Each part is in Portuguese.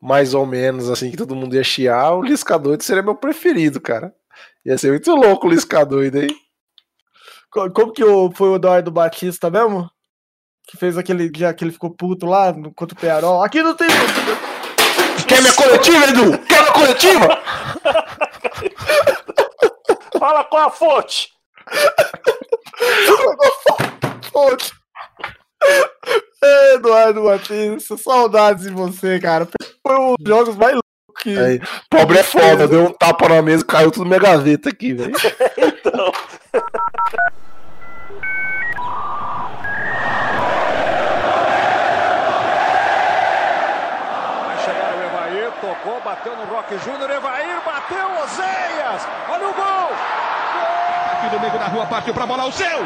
mais ou menos assim, que todo mundo ia chiar, o Lisca doido seria meu preferido, cara. Ia ser muito louco o Lisca doido aí. Como que foi o Eduardo Batista mesmo? Que fez aquele dia que ele ficou puto lá contra o Pearol. Aqui não tem. Quer minha coletiva, Edu? Quer minha coletiva? Fala com a fonte! fonte! Eduardo Batista, saudades de você, cara. Foi um dos jogos mais loucos que. Aí, pobre é foda, deu um tapa na mesa e caiu tudo na minha gaveta aqui, velho. então. Tocou, bateu no Rock Júnior, Evair bateu, Oséias! Olha o gol! gol! Aqui meio da rua, partiu pra bola, o seu!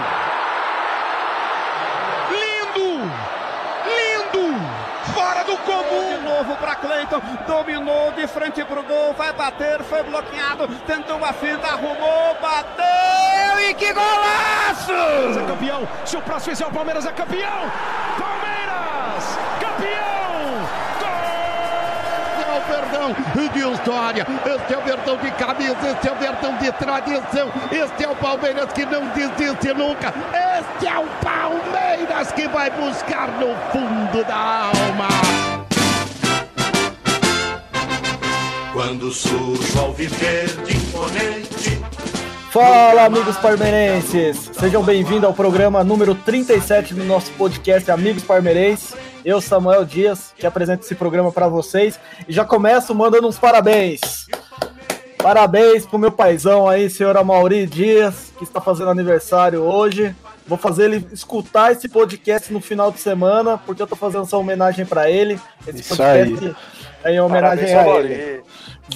Comum! De novo para Cleiton, dominou de frente pro gol, vai bater, foi bloqueado, tentou uma finta, arrumou, bateu e que golaço! É campeão, se o próximo fizer o Palmeiras é campeão! Palmeiras, campeão! perdão de história. Este é o Verdão de camisa, este é o Verdão de tradição. Este é o Palmeiras que não desiste nunca. Este é o Palmeiras que vai buscar no fundo da alma. Quando surge ao viver de imponente. Fala, amigos parmeirenses! Sejam bem-vindos ao programa número 37 do nosso podcast Amigos Parmeirenses. Eu, Samuel Dias, que apresento esse programa para vocês. E já começo mandando uns parabéns. Parabéns pro meu paizão aí, senhor Amauri Dias, que está fazendo aniversário hoje. Vou fazer ele escutar esse podcast no final de semana, porque eu tô fazendo essa homenagem para ele. Esse Isso podcast aí. É em homenagem Parabéns, a ele.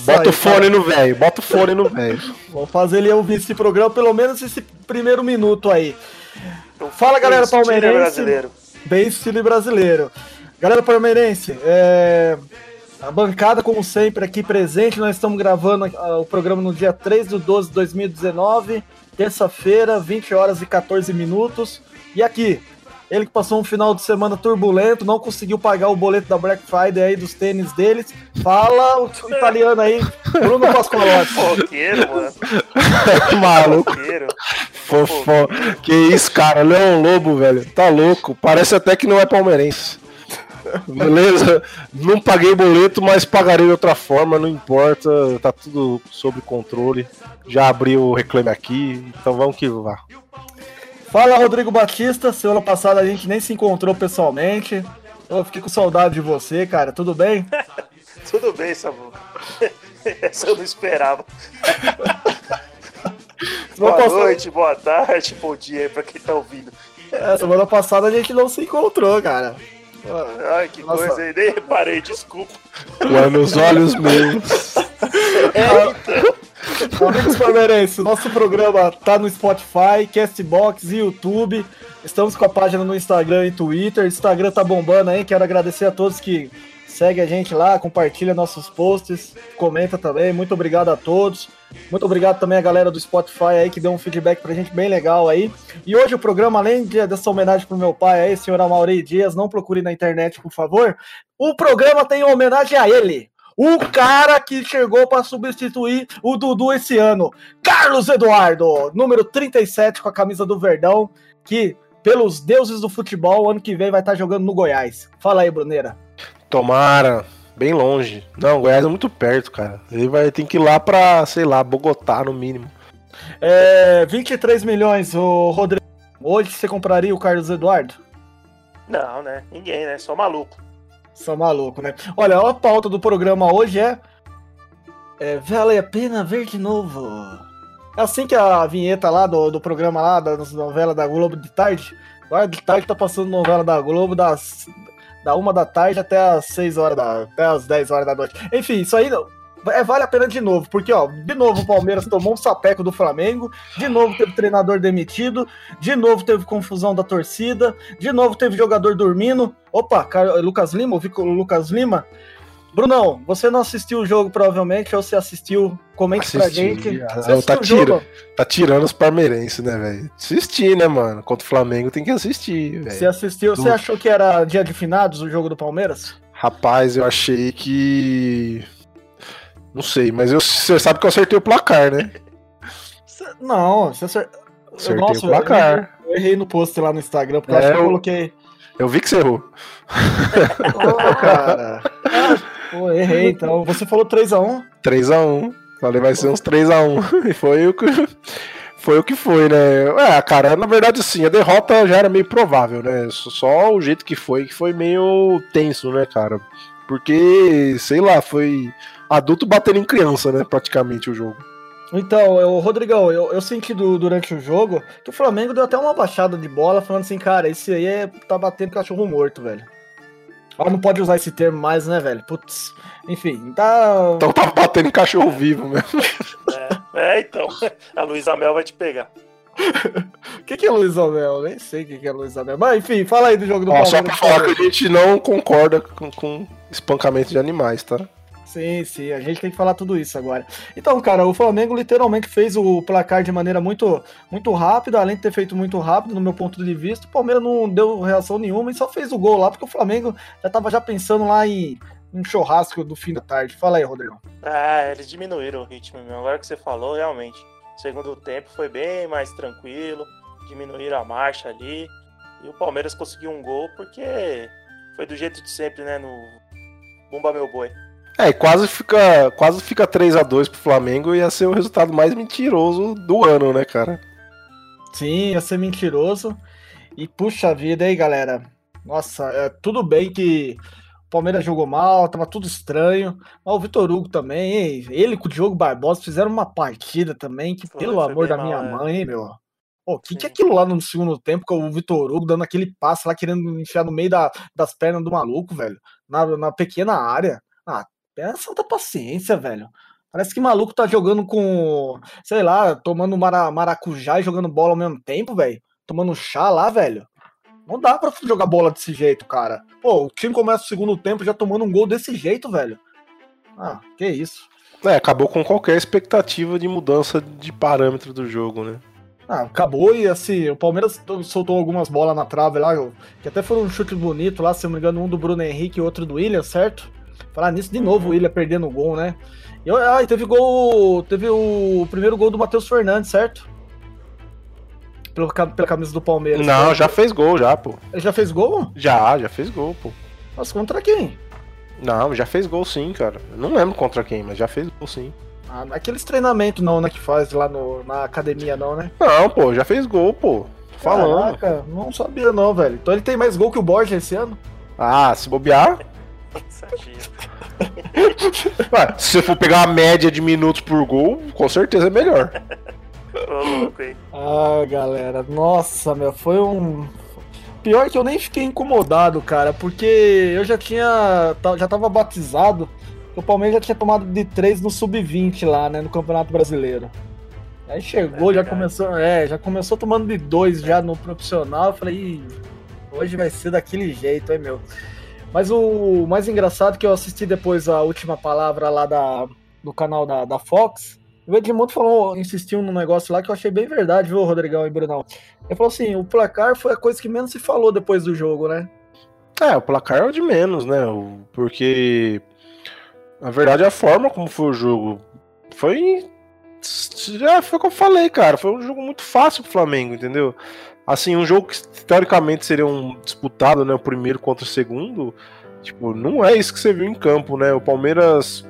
Bota aí, o fone no velho, bota o fone no velho. Vou fazer ele ouvir esse programa, pelo menos esse primeiro minuto aí. Fala galera palmeirense. Brasileiro. Bem estilo brasileiro. Galera palmeirense, é... a bancada, como sempre, aqui presente. Nós estamos gravando o programa no dia 3 de 12 de 2019, terça-feira, 20 horas e 14 minutos. E aqui, ele que passou um final de semana turbulento, não conseguiu pagar o boleto da Black Friday aí dos tênis deles. Fala o italiano aí, Bruno Pascolotti. Foqueiro, mano. Maluco. Fofó. Que isso, cara. Leão Lobo, velho. Tá louco. Parece até que não é palmeirense. Beleza? Não paguei boleto, mas pagarei de outra forma, não importa. Tá tudo sob controle. Já abri o reclame aqui, então vamos que vá. Fala, Rodrigo Batista. Semana passada a gente nem se encontrou pessoalmente. Eu fiquei com saudade de você, cara. Tudo bem? Tudo bem, Samu. Essa eu não esperava. boa passada... noite, boa tarde, bom dia aí pra quem tá ouvindo. É, semana passada a gente não se encontrou, cara. Ai, que Nossa. coisa aí, nem reparei, desculpa. Lá nos olhos meus. É, Amigos palmeirenses, nosso programa tá no Spotify, Castbox e YouTube. Estamos com a página no Instagram e Twitter. Instagram tá bombando aí. Quero agradecer a todos que seguem a gente lá, compartilha nossos posts, comenta também. Muito obrigado a todos. Muito obrigado também a galera do Spotify aí que deu um feedback pra gente bem legal aí. E hoje o programa, além de, dessa homenagem pro meu pai aí, senhor Amaury Dias, não procure na internet, por favor. O programa tem homenagem a ele. O cara que chegou para substituir o Dudu esse ano, Carlos Eduardo, número 37 com a camisa do Verdão, que pelos deuses do futebol, ano que vem vai estar jogando no Goiás. Fala aí, Bruneira. Tomara bem longe. Não, Goiás é muito perto, cara. Ele vai ter que ir lá pra, sei lá, Bogotá no mínimo. É, 23 milhões, o Rodrigo. Hoje você compraria o Carlos Eduardo? Não, né? Ninguém, né? Só maluco. Só maluco, né? Olha, a pauta do programa hoje é. é vale a pena ver de novo. É assim que a vinheta lá do, do programa lá, das novelas da Globo de tarde. Agora de tarde tá passando novela da Globo das da uma da tarde até as 6 horas da, até as 10 horas da noite. Enfim, isso aí é, vale a pena de novo, porque ó, de novo o Palmeiras tomou um sapeco do Flamengo, de novo teve treinador demitido, de novo teve confusão da torcida, de novo teve jogador dormindo. Opa, Lucas Lima, ouvi o Lucas Lima Brunão, você não assistiu o jogo provavelmente, ou você assistiu? Comente Assisti, pra gente. Ah, tá, tira, tá tirando os parmeirenses, né, velho? Assistir, né, mano? Contra o Flamengo tem que assistir, velho. Você assistiu, você achou que era dia de finados o jogo do Palmeiras? Rapaz, eu achei que. Não sei, mas eu, você sabe que eu acertei o placar, né? Não, você acertou. Acertei Nossa, o placar. Eu errei no post lá no Instagram, porque é, eu acho que eu coloquei. Eu vi que você errou. oh, cara. Pô, errei, então. Você falou 3x1? 3x1. Falei, vai ser uns 3x1. E foi o que. Foi o que foi, né? É, cara, na verdade, assim, a derrota já era meio provável, né? Só o jeito que foi, que foi meio tenso, né, cara? Porque, sei lá, foi adulto batendo em criança, né? Praticamente o jogo. Então, eu, Rodrigão, eu, eu senti do, durante o jogo que o Flamengo deu até uma baixada de bola, falando assim, cara, esse aí é, tá batendo cachorro morto, velho. Ah, não pode usar esse termo mais, né, velho? Putz. Enfim, tá. Então tá batendo em cachorro vivo mesmo. É, é então. A Luísa Mel vai te pegar. O que, que é Luísa Mel? Nem sei o que, que é Luísa Mel. Mas enfim, fala aí do jogo do Ó, Só pra falar que a gente não concorda com, com espancamento de animais, tá? Sim, sim, a gente tem que falar tudo isso agora. Então, cara, o Flamengo literalmente fez o placar de maneira muito, muito rápida, além de ter feito muito rápido, no meu ponto de vista. O Palmeiras não deu reação nenhuma e só fez o gol lá, porque o Flamengo já tava já pensando lá em um churrasco do fim da tarde. Fala aí, Rodrigo. Ah, eles diminuíram o ritmo. Agora que você falou, realmente. Segundo tempo foi bem mais tranquilo, diminuíram a marcha ali. E o Palmeiras conseguiu um gol porque foi do jeito de sempre, né? No Bumba Meu Boi. É, quase fica, quase fica 3 a 2 pro Flamengo e ia ser o resultado mais mentiroso do ano, né, cara? Sim, ia ser mentiroso. E puxa vida aí, galera. Nossa, é, tudo bem que o Palmeiras jogou mal, tava tudo estranho. Mas o Vitor Hugo também, hein? ele com o Diogo Barbosa fizeram uma partida também que, foi, pelo amor da mal, minha é. mãe, hein, meu. O que, que é aquilo lá no segundo tempo, com o Vitor Hugo dando aquele passe lá, querendo enfiar no meio da, das pernas do maluco, velho? Na, na pequena área. Tenha santa paciência, velho. Parece que maluco tá jogando com, sei lá, tomando mara, maracujá e jogando bola ao mesmo tempo, velho. Tomando chá lá, velho. Não dá pra jogar bola desse jeito, cara. Pô, o time começa o segundo tempo já tomando um gol desse jeito, velho. Ah, que isso. É, acabou com qualquer expectativa de mudança de parâmetro do jogo, né? Ah, acabou e assim, o Palmeiras soltou algumas bolas na trave lá, que até foram um chute bonito lá, se não me engano, um do Bruno Henrique e outro do William, certo? Falar nisso de novo, o William perdendo o gol, né? E, ah, teve gol. Teve o primeiro gol do Matheus Fernandes, certo? Pelo, pela camisa do Palmeiras. Não, né? já fez gol, já, pô. Ele já fez gol? Já, já fez gol, pô. Mas contra quem? Não, já fez gol sim, cara. Não lembro contra quem, mas já fez gol sim. Ah, naqueles treinamentos não, né, que faz lá no, na academia não, né? Não, pô, já fez gol, pô. Tô falando. Caraca, não sabia não, velho. Então ele tem mais gol que o Borja esse ano? Ah, se bobear, Ué, se você for pegar a média de minutos por gol, com certeza é melhor. ah, galera, nossa, meu, foi um. Pior que eu nem fiquei incomodado, cara, porque eu já tinha. Já tava batizado. O Palmeiras já tinha tomado de 3 no sub-20 lá, né, no Campeonato Brasileiro. Aí chegou, é já começou, é, já começou tomando de 2 já no profissional. Eu falei, hoje vai ser daquele jeito, hein, meu. Mas o mais engraçado é que eu assisti depois a última palavra lá da, do canal da, da Fox. O Edmundo falou, insistiu num negócio lá que eu achei bem verdade, viu, Rodrigão e Brunão? Ele falou assim: o placar foi a coisa que menos se falou depois do jogo, né? É, o placar é o de menos, né? Porque, na verdade, a forma como foi o jogo foi. Já foi o que eu falei, cara. Foi um jogo muito fácil pro Flamengo, entendeu? Assim, um jogo que teoricamente seria um disputado, né? O primeiro contra o segundo. Tipo, não é isso que você viu em campo, né? O Palmeiras,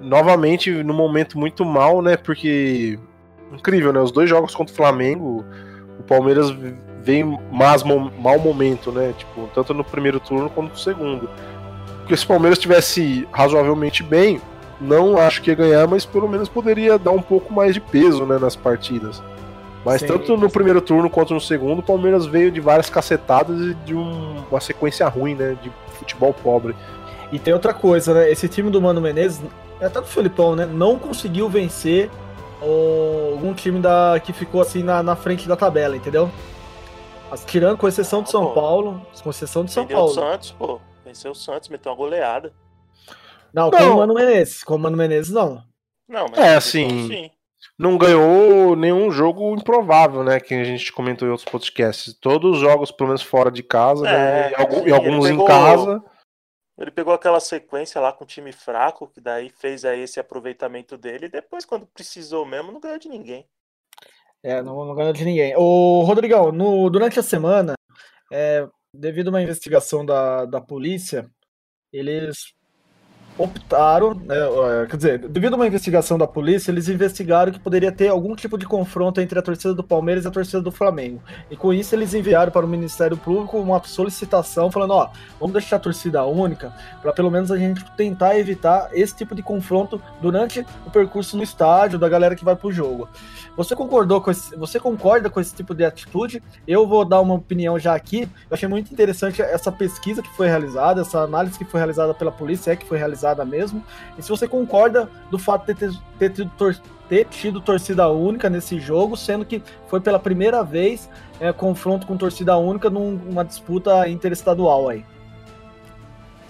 novamente, no momento muito mal, né? Porque. Incrível, né? Os dois jogos contra o Flamengo, o Palmeiras vem mais mau momento, né? Tipo, tanto no primeiro turno quanto no segundo. Porque se o Palmeiras estivesse razoavelmente bem, não acho que ia ganhar, mas pelo menos poderia dar um pouco mais de peso né, nas partidas. Mas Sim. tanto no primeiro turno quanto no segundo, o Palmeiras veio de várias cacetadas e de um, uma sequência ruim, né? De futebol pobre. E tem outra coisa, né? Esse time do Mano Menezes, até do Felipão, né? Não conseguiu vencer algum time da, que ficou assim na, na frente da tabela, entendeu? As, tirando, com exceção de São pô. Paulo. Com exceção de São Paulo. o Santos, pô. Venceu o Santos, meteu uma goleada. Não, não. com o Mano Menezes. Com o Mano Menezes, não. Não, mas é assim. Sim não ganhou nenhum jogo improvável, né? Que a gente comentou em outros podcasts. Todos os jogos, pelo menos fora de casa, é, né? e, alguns pegou, em casa. Ele pegou aquela sequência lá com o time fraco, que daí fez aí esse aproveitamento dele, e depois, quando precisou mesmo, não ganhou de ninguém. É, não, não ganhou de ninguém. Ô, Rodrigão, no, durante a semana, é, devido a uma investigação da, da polícia, eles optaram, né, quer dizer, devido a uma investigação da polícia, eles investigaram que poderia ter algum tipo de confronto entre a torcida do Palmeiras e a torcida do Flamengo. E com isso eles enviaram para o Ministério Público uma solicitação falando, ó, vamos deixar a torcida única para pelo menos a gente tentar evitar esse tipo de confronto durante o percurso no estádio da galera que vai pro jogo. Você concordou com esse, você concorda com esse tipo de atitude? Eu vou dar uma opinião já aqui. Eu achei muito interessante essa pesquisa que foi realizada, essa análise que foi realizada pela polícia, é que foi realizada mesmo. E se você concorda do fato de ter, ter, tido, ter tido torcida única nesse jogo, sendo que foi pela primeira vez é, confronto com torcida única numa disputa interestadual aí.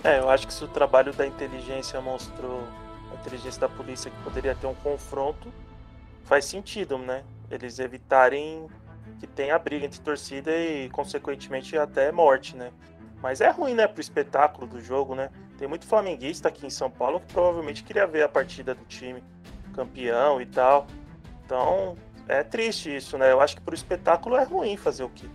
É, eu acho que se o trabalho da inteligência mostrou, a inteligência da polícia que poderia ter um confronto, faz sentido, né? Eles evitarem que tenha briga entre torcida e, consequentemente, até morte, né? Mas é ruim, né, pro espetáculo do jogo, né? Tem muito flamenguista aqui em São Paulo que provavelmente queria ver a partida do time campeão e tal. Então, é triste isso, né? Eu acho que pro espetáculo é ruim fazer o quê?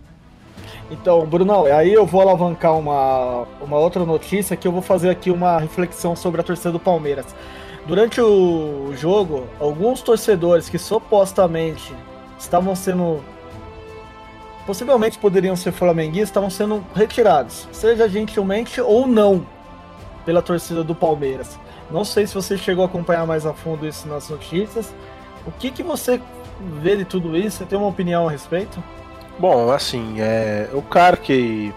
Então, Bruno, aí eu vou alavancar uma, uma outra notícia que eu vou fazer aqui uma reflexão sobre a torcida do Palmeiras. Durante o jogo, alguns torcedores que supostamente estavam sendo. possivelmente poderiam ser flamenguistas, estavam sendo retirados, seja gentilmente ou não, pela torcida do Palmeiras. Não sei se você chegou a acompanhar mais a fundo isso nas notícias. O que, que você vê de tudo isso? Você tem uma opinião a respeito? Bom, assim, é, o cara que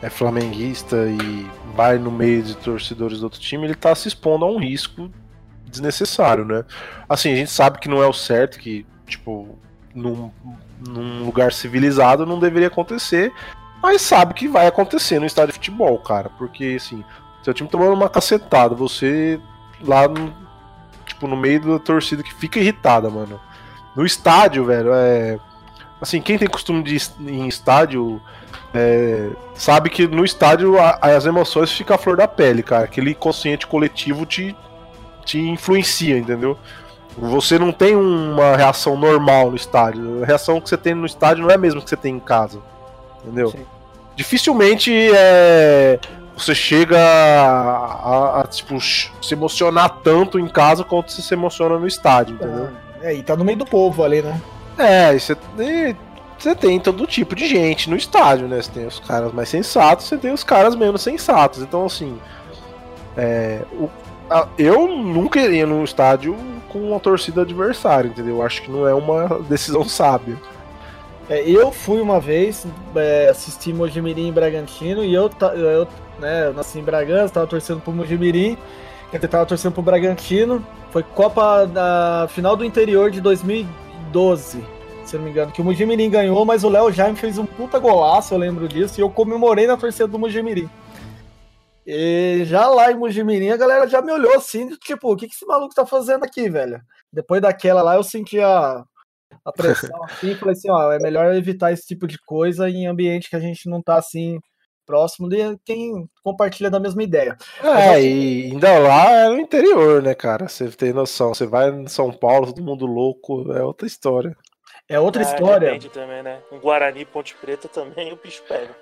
é flamenguista e vai no meio de torcedores do outro time, ele tá se expondo a um risco desnecessário, né? Assim, a gente sabe que não é o certo, que, tipo, num, num lugar civilizado não deveria acontecer, mas sabe que vai acontecer no estádio de futebol, cara, porque, assim, seu time tomando uma cacetada, você lá no, tipo, no meio da torcida que fica irritada, mano. No estádio, velho, é. Assim, quem tem costume de ir em estádio é, sabe que no estádio a, as emoções ficam à flor da pele, cara. Aquele consciente coletivo te, te influencia, entendeu? Você não tem uma reação normal no estádio. A reação que você tem no estádio não é a mesma que você tem em casa. Entendeu? Sim. Dificilmente é, você chega a, a, a, tipo, se emocionar tanto em casa quanto você se emociona no estádio, entendeu? É, e tá no meio do povo ali, né? É, você, você tem todo tipo de gente no estádio, né? Você tem os caras mais sensatos, você tem os caras menos sensatos. Então, assim, é, o, eu nunca iria num estádio com uma torcida adversária, entendeu? Eu acho que não é uma decisão sábia. É, eu fui uma vez é, assistir Mojimirim em Bragantino e eu, eu, né, eu nasci em Bragança, tava torcendo pro Mojimirim, eu tava torcendo pro Bragantino. Foi Copa da final do interior de 2012, se eu não me engano, que o Mojimirim ganhou, mas o Léo Jaime fez um puta golaço, eu lembro disso, e eu comemorei na torcida do Mojimirim. E já lá em Mujimirim, a galera já me olhou assim, tipo, o que, que esse maluco tá fazendo aqui, velho? Depois daquela lá, eu senti a, a pressão assim, e falei assim, ó, é melhor evitar esse tipo de coisa em ambiente que a gente não tá assim próximo de quem compartilha da mesma ideia. É, Mas, e ainda lá é no interior, né, cara? Você tem noção. Você vai em São Paulo, todo mundo louco, é outra história. É outra é, história. Depende também, né? Um Guarani Ponte Preta também o bicho pega.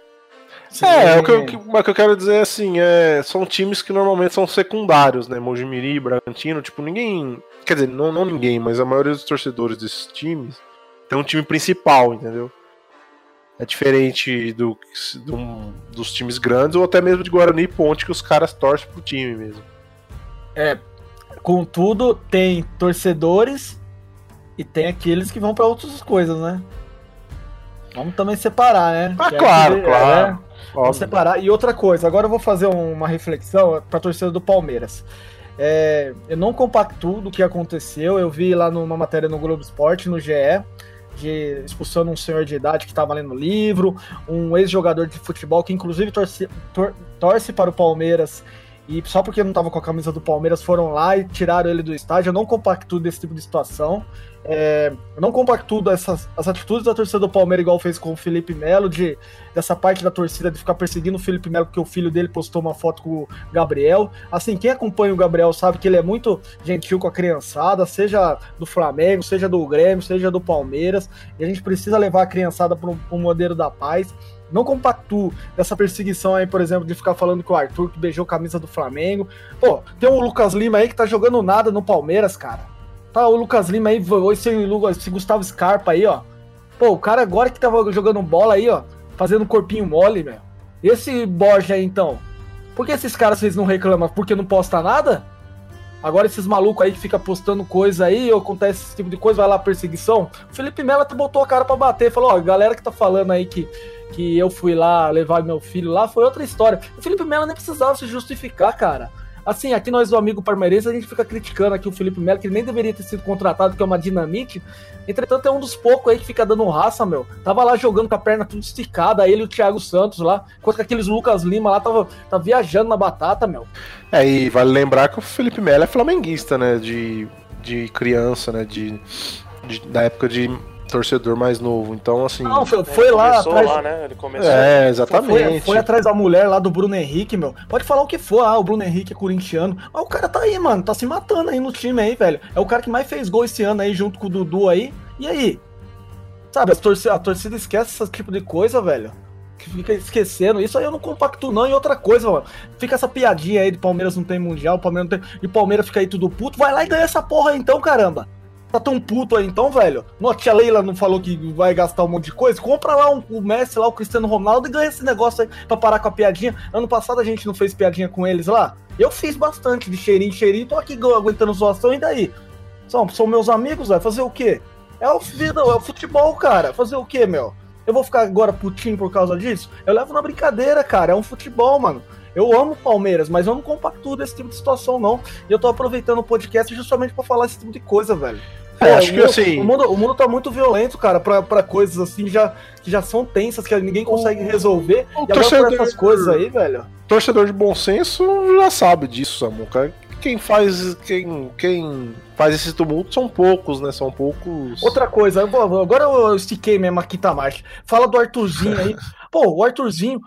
Sim. É, o que, eu, o que eu quero dizer assim, é, são times que normalmente são secundários, né? Mojimiri, Bragantino, tipo, ninguém. Quer dizer, não, não ninguém, mas a maioria dos torcedores desses times tem um time principal, entendeu? É diferente do, do, dos times grandes ou até mesmo de Guarani e Ponte, que os caras torcem pro time mesmo. É, contudo, tem torcedores e tem aqueles que vão para outras coisas, né? Vamos também separar, né? Ah, claro, é, claro. É, Vamos separar. E outra coisa, agora eu vou fazer uma reflexão para a torcida do Palmeiras. É, eu não compacto do que aconteceu. Eu vi lá numa matéria no Globo Esporte, no GE, de expulsando um senhor de idade que estava lendo livro, um ex-jogador de futebol que inclusive torce, tor, torce para o Palmeiras e só porque não tava com a camisa do Palmeiras foram lá e tiraram ele do estádio. Eu não compacto desse tipo de situação. É, eu não compacto essas as atitudes da torcida do Palmeiras, igual fez com o Felipe Melo, de, dessa parte da torcida de ficar perseguindo o Felipe Melo, porque o filho dele postou uma foto com o Gabriel. Assim, quem acompanha o Gabriel sabe que ele é muito gentil com a criançada, seja do Flamengo, seja do Grêmio, seja do Palmeiras, e a gente precisa levar a criançada para um modelo da paz. Não compactuo dessa perseguição aí, por exemplo, de ficar falando que o Arthur que beijou a camisa do Flamengo. Pô, tem o Lucas Lima aí que tá jogando nada no Palmeiras, cara. Tá o Lucas Lima aí, esse, esse Gustavo Scarpa aí, ó. Pô, o cara agora que tava jogando bola aí, ó, fazendo corpinho mole, meu. Esse Borja aí, então. Por que esses caras vocês não reclamam? Porque não posta nada? Agora esses malucos aí que fica postando coisa aí, acontece esse tipo de coisa, vai lá perseguição. O Felipe Melo botou a cara para bater, falou, ó, galera que tá falando aí que que eu fui lá levar meu filho lá, foi outra história. O Felipe Melo nem precisava se justificar, cara. Assim, aqui nós do amigo parmeirense, a gente fica criticando aqui o Felipe Melo, que ele nem deveria ter sido contratado, que é uma dinamite. Entretanto, é um dos poucos aí que fica dando raça, meu. Tava lá jogando com a perna tudo esticada, ele e o Thiago Santos lá, enquanto aqueles Lucas Lima lá tava, tava viajando na batata, meu. É, e vale lembrar que o Felipe Melo é flamenguista, né? De, de criança, né? De, de da época de torcedor mais novo. Então, assim. Não, foi, foi lá atrás. Lá, né? Ele começou. É, exatamente. Foi, foi, atrás da mulher lá do Bruno Henrique, meu. Pode falar o que for, ah, o Bruno Henrique é corintiano. Mas o cara tá aí, mano. Tá se matando aí no time aí, velho. É o cara que mais fez gol esse ano aí, junto com o Dudu aí. E aí? Sabe, a torcida, a torcida esquece esse tipo de coisa, velho. Que fica esquecendo. Isso aí eu não compacto, não. E outra coisa, mano. Fica essa piadinha aí de Palmeiras não tem mundial, Palmeiras não tem. E Palmeiras fica aí tudo puto. Vai lá e ganha essa porra aí então, caramba. Tá tão puto aí então, velho? Não, a tia Leila não falou que vai gastar um monte de coisa? Compra lá um, o Messi, lá o Cristiano Ronaldo e ganha esse negócio aí pra parar com a piadinha. Ano passado a gente não fez piadinha com eles lá? Eu fiz bastante de cheirinho, cheirinho, tô aqui aguentando zoação e daí? São, são meus amigos, vai fazer o quê? É o vida, é o futebol, cara. Fazer o quê, meu? Eu vou ficar agora putinho por causa disso? Eu levo na brincadeira, cara. É um futebol, mano. Eu amo Palmeiras, mas eu não compacto desse tipo de situação, não. E eu tô aproveitando o podcast justamente para falar esse tipo de coisa, velho. É, acho que assim. O mundo, o mundo tá muito violento, cara, pra, pra coisas assim já, que já são tensas, que ninguém consegue resolver. O e torcedor, agora essas coisas aí, velho. Torcedor de bom senso já sabe disso, Samuca. Quem faz. Quem, quem faz esse tumulto são poucos, né? São poucos. Outra coisa, agora eu estiquei mesmo aqui, tá mais. Fala do Arthurzinho aí. Pô, o Arthurzinho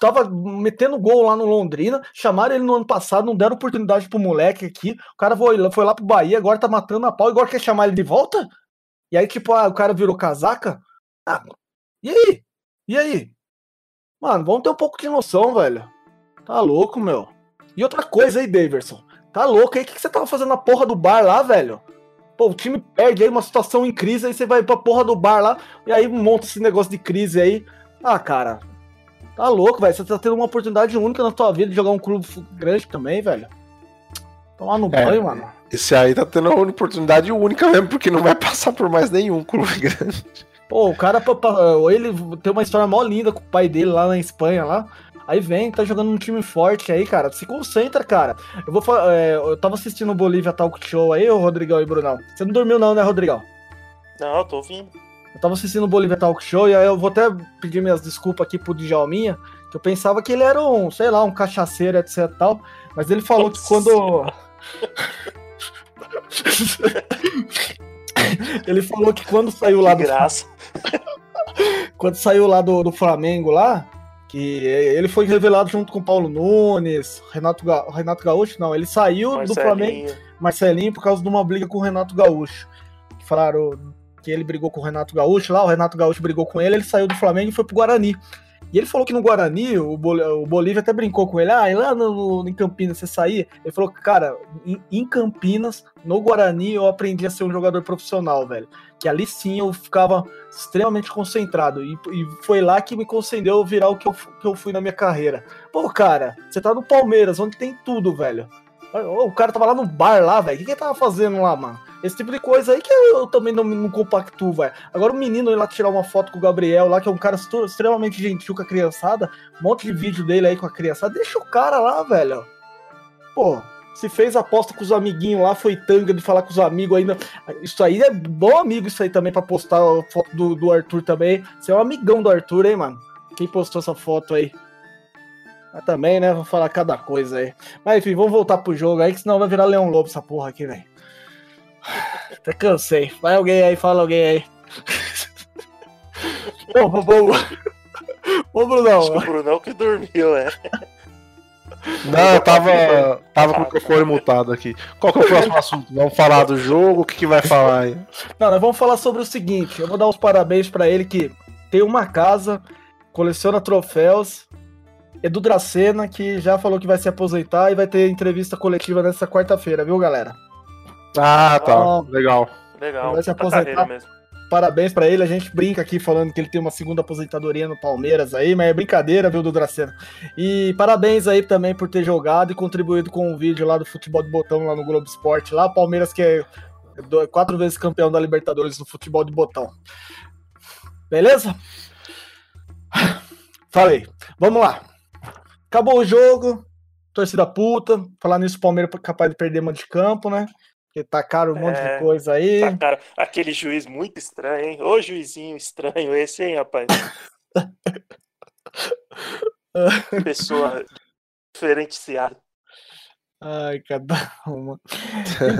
tava metendo gol lá no Londrina, chamaram ele no ano passado, não deram oportunidade pro moleque aqui. O cara foi, foi lá pro Bahia, agora tá matando a pau, agora quer chamar ele de volta? E aí, tipo, ah, o cara virou casaca? Ah, e aí? E aí? Mano, vamos ter um pouco de noção, velho. Tá louco, meu. E outra coisa aí, Daverson. Tá louco aí? O que, que você tava fazendo na porra do bar lá, velho? Pô, o time perde aí uma situação em crise, aí você vai pra porra do bar lá, e aí monta esse negócio de crise aí. Ah, cara, tá louco, velho. Você tá tendo uma oportunidade única na tua vida de jogar um clube grande também, velho. Tomar no é, banho, mano. Esse aí tá tendo uma oportunidade única mesmo, porque não vai passar por mais nenhum clube grande. Pô, o cara, ele tem uma história mó linda com o pai dele lá na Espanha, lá. Aí vem, tá jogando um time forte aí, cara. Se concentra, cara. Eu vou é, Eu tava assistindo o Bolívia Talk Show aí, o Rodrigão e Brunão. Você não dormiu, não, né, Rodrigão? Não, eu tô ouvindo. Eu tava assistindo o Bolívia Talk Show e aí eu vou até pedir minhas desculpas aqui pro Djalminha, que eu pensava que ele era um, sei lá, um cachaceiro, etc tal, mas ele falou Nossa. que quando... ele falou que quando saiu lá que do... graça. quando saiu lá do, do Flamengo lá, que ele foi revelado junto com Paulo Nunes, Renato, Ga... Renato Gaúcho, não, ele saiu Marcelinho. do Flamengo, Marcelinho, por causa de uma briga com o Renato Gaúcho. Que falaram, que ele brigou com o Renato Gaúcho lá, o Renato Gaúcho brigou com ele, ele saiu do Flamengo e foi pro Guarani. E ele falou que no Guarani, o, Bol o Bolívia até brincou com ele, ah, e lá no, no, em Campinas você saía? Ele falou cara, em, em, Campinas, no Guarani, eu aprendi a ser um jogador profissional, velho. Que ali sim eu ficava extremamente concentrado. E, e foi lá que me concedeu virar o que eu, que eu fui na minha carreira. Pô, cara, você tá no Palmeiras, onde tem tudo, velho. O cara tava lá no bar lá, velho. O que, que ele tava fazendo lá, mano? Esse tipo de coisa aí que eu também não, não compactuo, velho. Agora o menino ir lá tirar uma foto com o Gabriel lá, que é um cara extremamente gentil com a criançada, um monte de vídeo dele aí com a criançada, deixa o cara lá, velho. Pô, se fez aposta com os amiguinhos lá, foi tanga de falar com os amigos ainda. Isso aí é bom amigo, isso aí também, pra postar a foto do, do Arthur também. Você é um amigão do Arthur, hein, mano? Quem postou essa foto aí? Mas também, né? Vou falar cada coisa aí. Mas enfim, vamos voltar pro jogo aí, que senão vai virar Leão Lobo essa porra aqui, velho. Até cansei. Vai alguém aí, fala alguém aí. Vamos, vamos. Ô, Brunão. Acho que o Brunão que dormiu, é. Não, eu tava, tava com o microfone mutado aqui. Qual que é o próximo assunto? Vamos falar do jogo? O que, que vai falar aí? Não, nós vamos falar sobre o seguinte. Eu vou dar os parabéns pra ele que tem uma casa, coleciona troféus. Edu Dracena, que já falou que vai se aposentar e vai ter entrevista coletiva nessa quarta-feira, viu, galera? Ah, tá. Ó, Legal. Legal. Vai se aposentar. mesmo. Parabéns pra ele. A gente brinca aqui falando que ele tem uma segunda aposentadoria no Palmeiras aí, mas é brincadeira, viu, do Dracena. E parabéns aí também por ter jogado e contribuído com o vídeo lá do futebol de botão lá no Globo Esporte. Lá, Palmeiras que é quatro vezes campeão da Libertadores no futebol de botão. Beleza? Falei. Vamos lá. Acabou o jogo. Torcida puta. Falar nisso, o Palmeiras capaz de perder uma de campo, né? Porque tacaram um monte É. de coisa aí. Cara, aquele juiz muito estranho, hein? Ô juizinho estranho esse, hein, rapaz? Pessoa diferenciada. Ai, cada uma.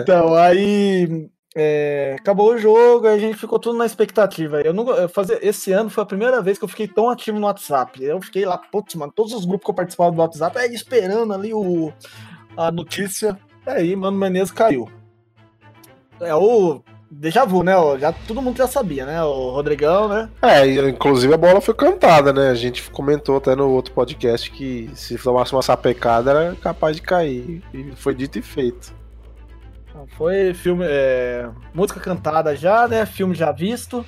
Então, aí é, acabou o jogo, a gente ficou tudo na expectativa. Eu não eu fazia, esse ano foi a primeira vez que eu fiquei tão ativo no WhatsApp. Eu fiquei lá, putz, mano, todos os grupos que eu participava do WhatsApp, aí esperando ali o, a notícia. E aí, mano, Menezes caiu. É o déjà vu, né? Já, todo mundo já sabia, né? O Rodrigão, né? É, inclusive a bola foi cantada, né? A gente comentou até no outro podcast que se tomasse uma sapecada era capaz de cair. E foi dito e feito. Foi filme, é, música cantada já, né? Filme já visto.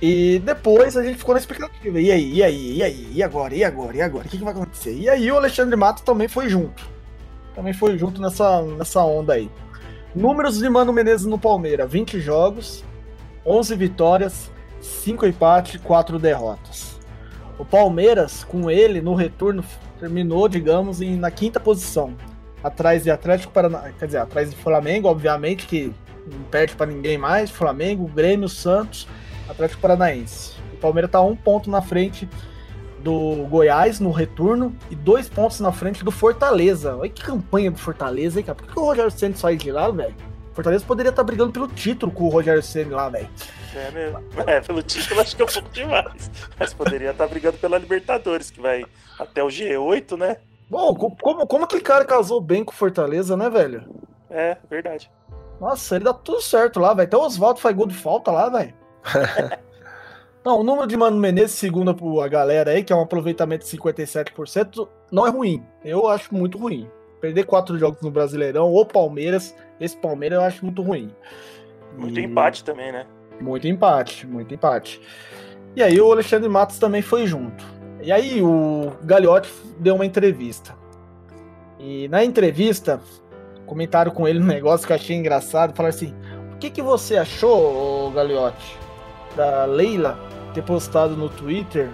E depois a gente ficou na expectativa. E aí, e aí, e aí, e agora, e agora, e agora? O que, que vai acontecer? E aí o Alexandre Matos também foi junto. Também foi junto nessa, nessa onda aí. Números de Mano Menezes no Palmeiras: 20 jogos, 11 vitórias, 5 empates, 4 derrotas. O Palmeiras, com ele no retorno, terminou, digamos, em, na quinta posição atrás de Atlético Paranaense, quer dizer, atrás de Flamengo, obviamente, que não perde para ninguém mais, Flamengo, Grêmio, Santos, Atlético Paranaense. O Palmeiras tá um ponto na frente do Goiás no retorno e dois pontos na frente do Fortaleza. Olha que campanha do Fortaleza, hein, cara? Por que, o Rogério Ceni saiu de lá, velho? Fortaleza poderia estar brigando pelo título com o Rogério Ceni lá, velho. É mesmo. É, pelo título acho que é um pouco demais. Mas poderia estar brigando pela Libertadores, que vai até o G8, né? Bom, co- como, como aquele cara casou bem com o Fortaleza, né, velho? É, verdade. Nossa, ele dá tudo certo lá, velho. Até o Oswaldo faz gol de falta lá, velho. não, o número de Mano Menezes, segundo a galera aí, que é um aproveitamento de 57%, não é ruim. Eu acho muito ruim. Perder quatro jogos no Brasileirão ou Palmeiras, esse Palmeiras eu acho muito ruim. Muito E- empate também, né? Muito empate, muito empate. E aí o Alexandre Matos também foi junto. E aí o Gagliotti deu uma entrevista. E na entrevista, comentaram com ele um negócio que eu achei engraçado. Falaram assim: o que, que você achou, Gagliotti, da Leila ter postado no Twitter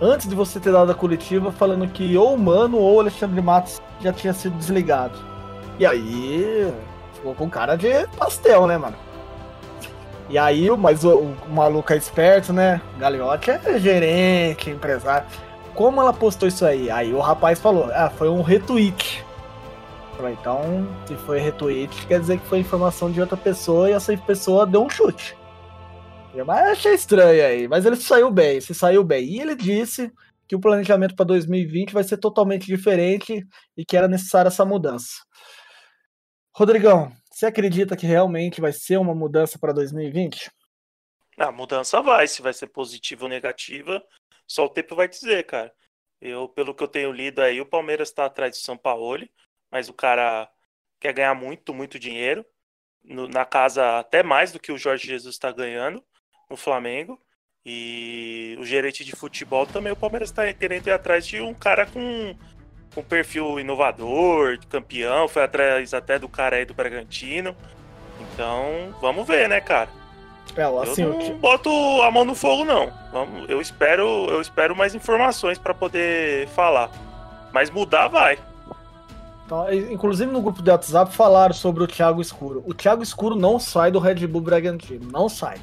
antes de você ter dado a coletiva falando que ou o Mano ou o Alexandre Matos já tinha sido desligado? E aí ficou com cara de pastel, né, mano? E aí, o- mas o, o maluco é esperto, né? Gagliotti é gerente, empresário. Como ela postou isso aí? Aí o rapaz falou, ah, foi um retweet. Então, se foi retweet, quer dizer que foi informação de outra pessoa e essa pessoa deu um chute. Mas achei estranho aí, mas ele saiu bem, se saiu bem. E ele disse que o planejamento para 2020 vai ser totalmente diferente e que era necessária essa mudança. Rodrigão, você acredita que realmente vai ser uma mudança para 2020? A mudança vai, se vai ser positiva ou negativa, só o tempo vai dizer, cara. Eu, pelo que eu tenho lido aí, o Palmeiras está atrás do São Paulo, mas o cara quer ganhar muito, muito dinheiro. No- na casa, até mais do que o Jorge Jesus está ganhando no Flamengo. E o gerente de futebol também, o Palmeiras está querendo ir atrás de um cara com, com perfil inovador, de campeão, foi atrás até do cara aí do Bragantino. Então, vamos ver, né, cara? É, assim, eu o não ti- boto a mão no fogo, não. Vamos, eu espero, eu espero mais informações para poder falar. Mas mudar vai. Então, inclusive no grupo de WhatsApp falaram sobre o Thiago Escuro. O Thiago Escuro não sai do Red Bull Bragantino. Não sai.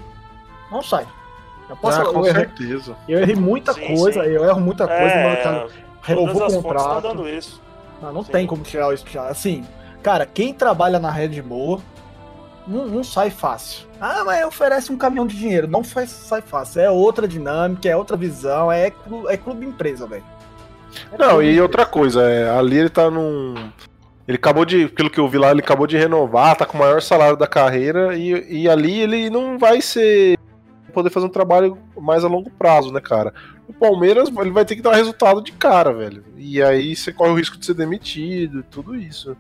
Não sai. Eu, posso Ah, falar, com eu, errei, certeza. eu errei muita Sim, coisa, sim. eu erro muita coisa, mas o Thiago- É, renovou o contrato. dando isso. Não, não Sim. tem como tirar isso. já. Assim, cara, quem trabalha na Red Bull não, não sai fácil. Ah, mas oferece um caminhão de dinheiro. Não faz, sai fácil. É outra dinâmica, é outra visão, é, é clube empresa, velho. É Não, e empresa. outra coisa, é, ali ele tá num. Ele acabou de. Pelo que eu vi lá, ele acabou de renovar, tá com o maior salário da carreira, e, e ali ele não vai ser. Poder fazer um trabalho mais a longo prazo, né, cara? O Palmeiras, ele vai ter que dar resultado de cara, velho. E aí você corre o risco de ser demitido, tudo isso.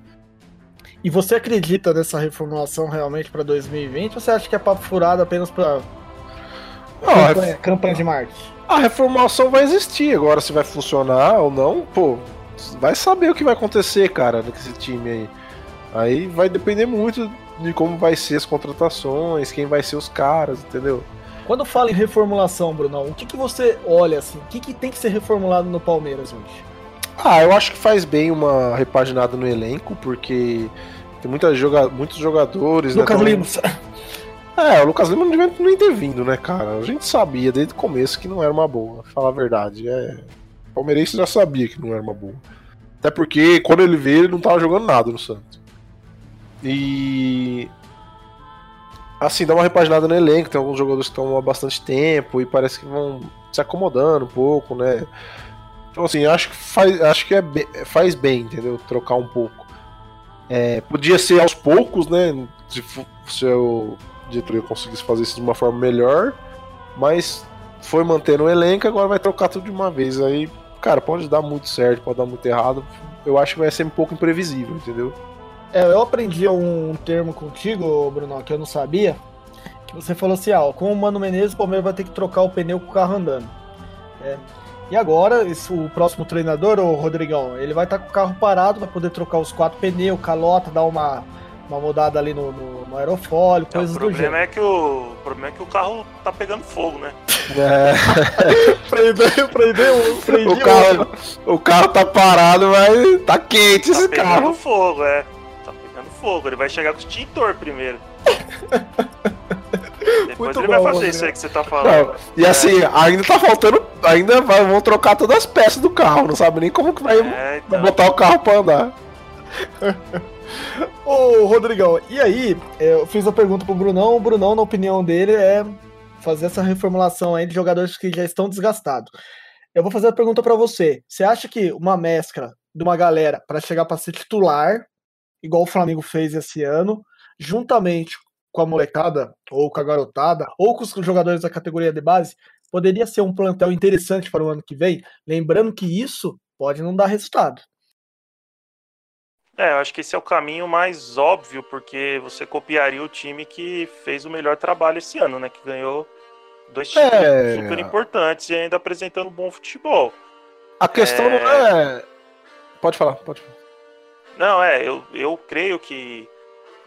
E você acredita nessa reformulação realmente pra 2020 ou você acha que é papo furado apenas pra Não, a, campanha, campanha de marketing? a reformulação vai existir, agora se vai funcionar ou não, pô, vai saber o que vai acontecer, cara, nesse time aí. Aí vai depender muito de como vai ser as contratações, quem vai ser os caras, entendeu? Quando fala em reformulação, Brunão, o que, que você olha assim? O que, que tem que ser reformulado no Palmeiras hoje? Ah, eu acho que faz bem uma repaginada no elenco, porque tem muita joga muitos jogadores, Lucas né? Lima. É, o Lucas Lima não devia nem ter vindo, né, cara? A gente sabia desde o começo que não era uma boa, pra falar a verdade. É... O palmeirense já sabia que não era uma boa. Até porque quando ele veio, ele não tava jogando nada no Santos. E. Assim, dá uma repaginada no elenco, tem alguns jogadores que estão há bastante tempo e parece que vão se acomodando um pouco, né? Então, assim, acho que faz, acho que é faz bem, entendeu? Trocar um pouco. É, podia ser aos poucos, né? Se, se o diretoria conseguisse fazer isso de uma forma melhor, mas foi mantendo o elenco, agora vai trocar tudo de uma vez. Aí, cara, pode dar muito certo, pode dar muito errado. Eu acho que vai ser um pouco imprevisível, entendeu? É, eu aprendi um termo contigo, Bruno, que eu não sabia. Que você falou assim: ah, com o Mano Menezes, o Palmeiras vai ter que trocar o pneu com o carro andando. É. E agora, esse- o próximo treinador, o Rodrigão, ele vai estar com o carro parado, vai poder trocar os quatro pneus, calota, dar uma, uma mudada ali no, no, no aerofólio, É, coisas o do problema gênero. é que o, o problema é que o carro tá pegando fogo, né? É, Prendeu, prendeu, prendi o, carro, o carro tá parado, mas tá quente Tá esse carro. fogo, é. Tá pegando fogo. Ele vai chegar com o extintor primeiro. Depois Muito ele vai bom, fazer Rodrigo. isso aí que você tá falando. Não, e assim, ainda tá faltando. Ainda vai- vão trocar todas as peças do carro. Não sabe nem como que vai, É, vai então. botar o carro pra andar. Ô, Rodrigão, e aí, é, eu fiz a pergunta pro Brunão, o Brunão, na opinião dele, é fazer essa reformulação aí de jogadores que já estão desgastados. Eu vou fazer a pergunta pra você. Você acha que uma mescla de uma galera pra chegar pra ser titular, igual o Flamengo fez esse ano, juntamente com a molecada, ou com a garotada, ou com os jogadores da categoria de base, poderia ser um plantel interessante para o ano que vem? Lembrando que isso pode não dar resultado. É, eu acho que esse é o caminho mais óbvio, porque você copiaria o time que fez o melhor trabalho esse ano, né? Que ganhou dois títulos É. super importantes e ainda apresentando bom futebol. A questão É. não é. Pode falar, pode falar. Não, é, eu, eu creio que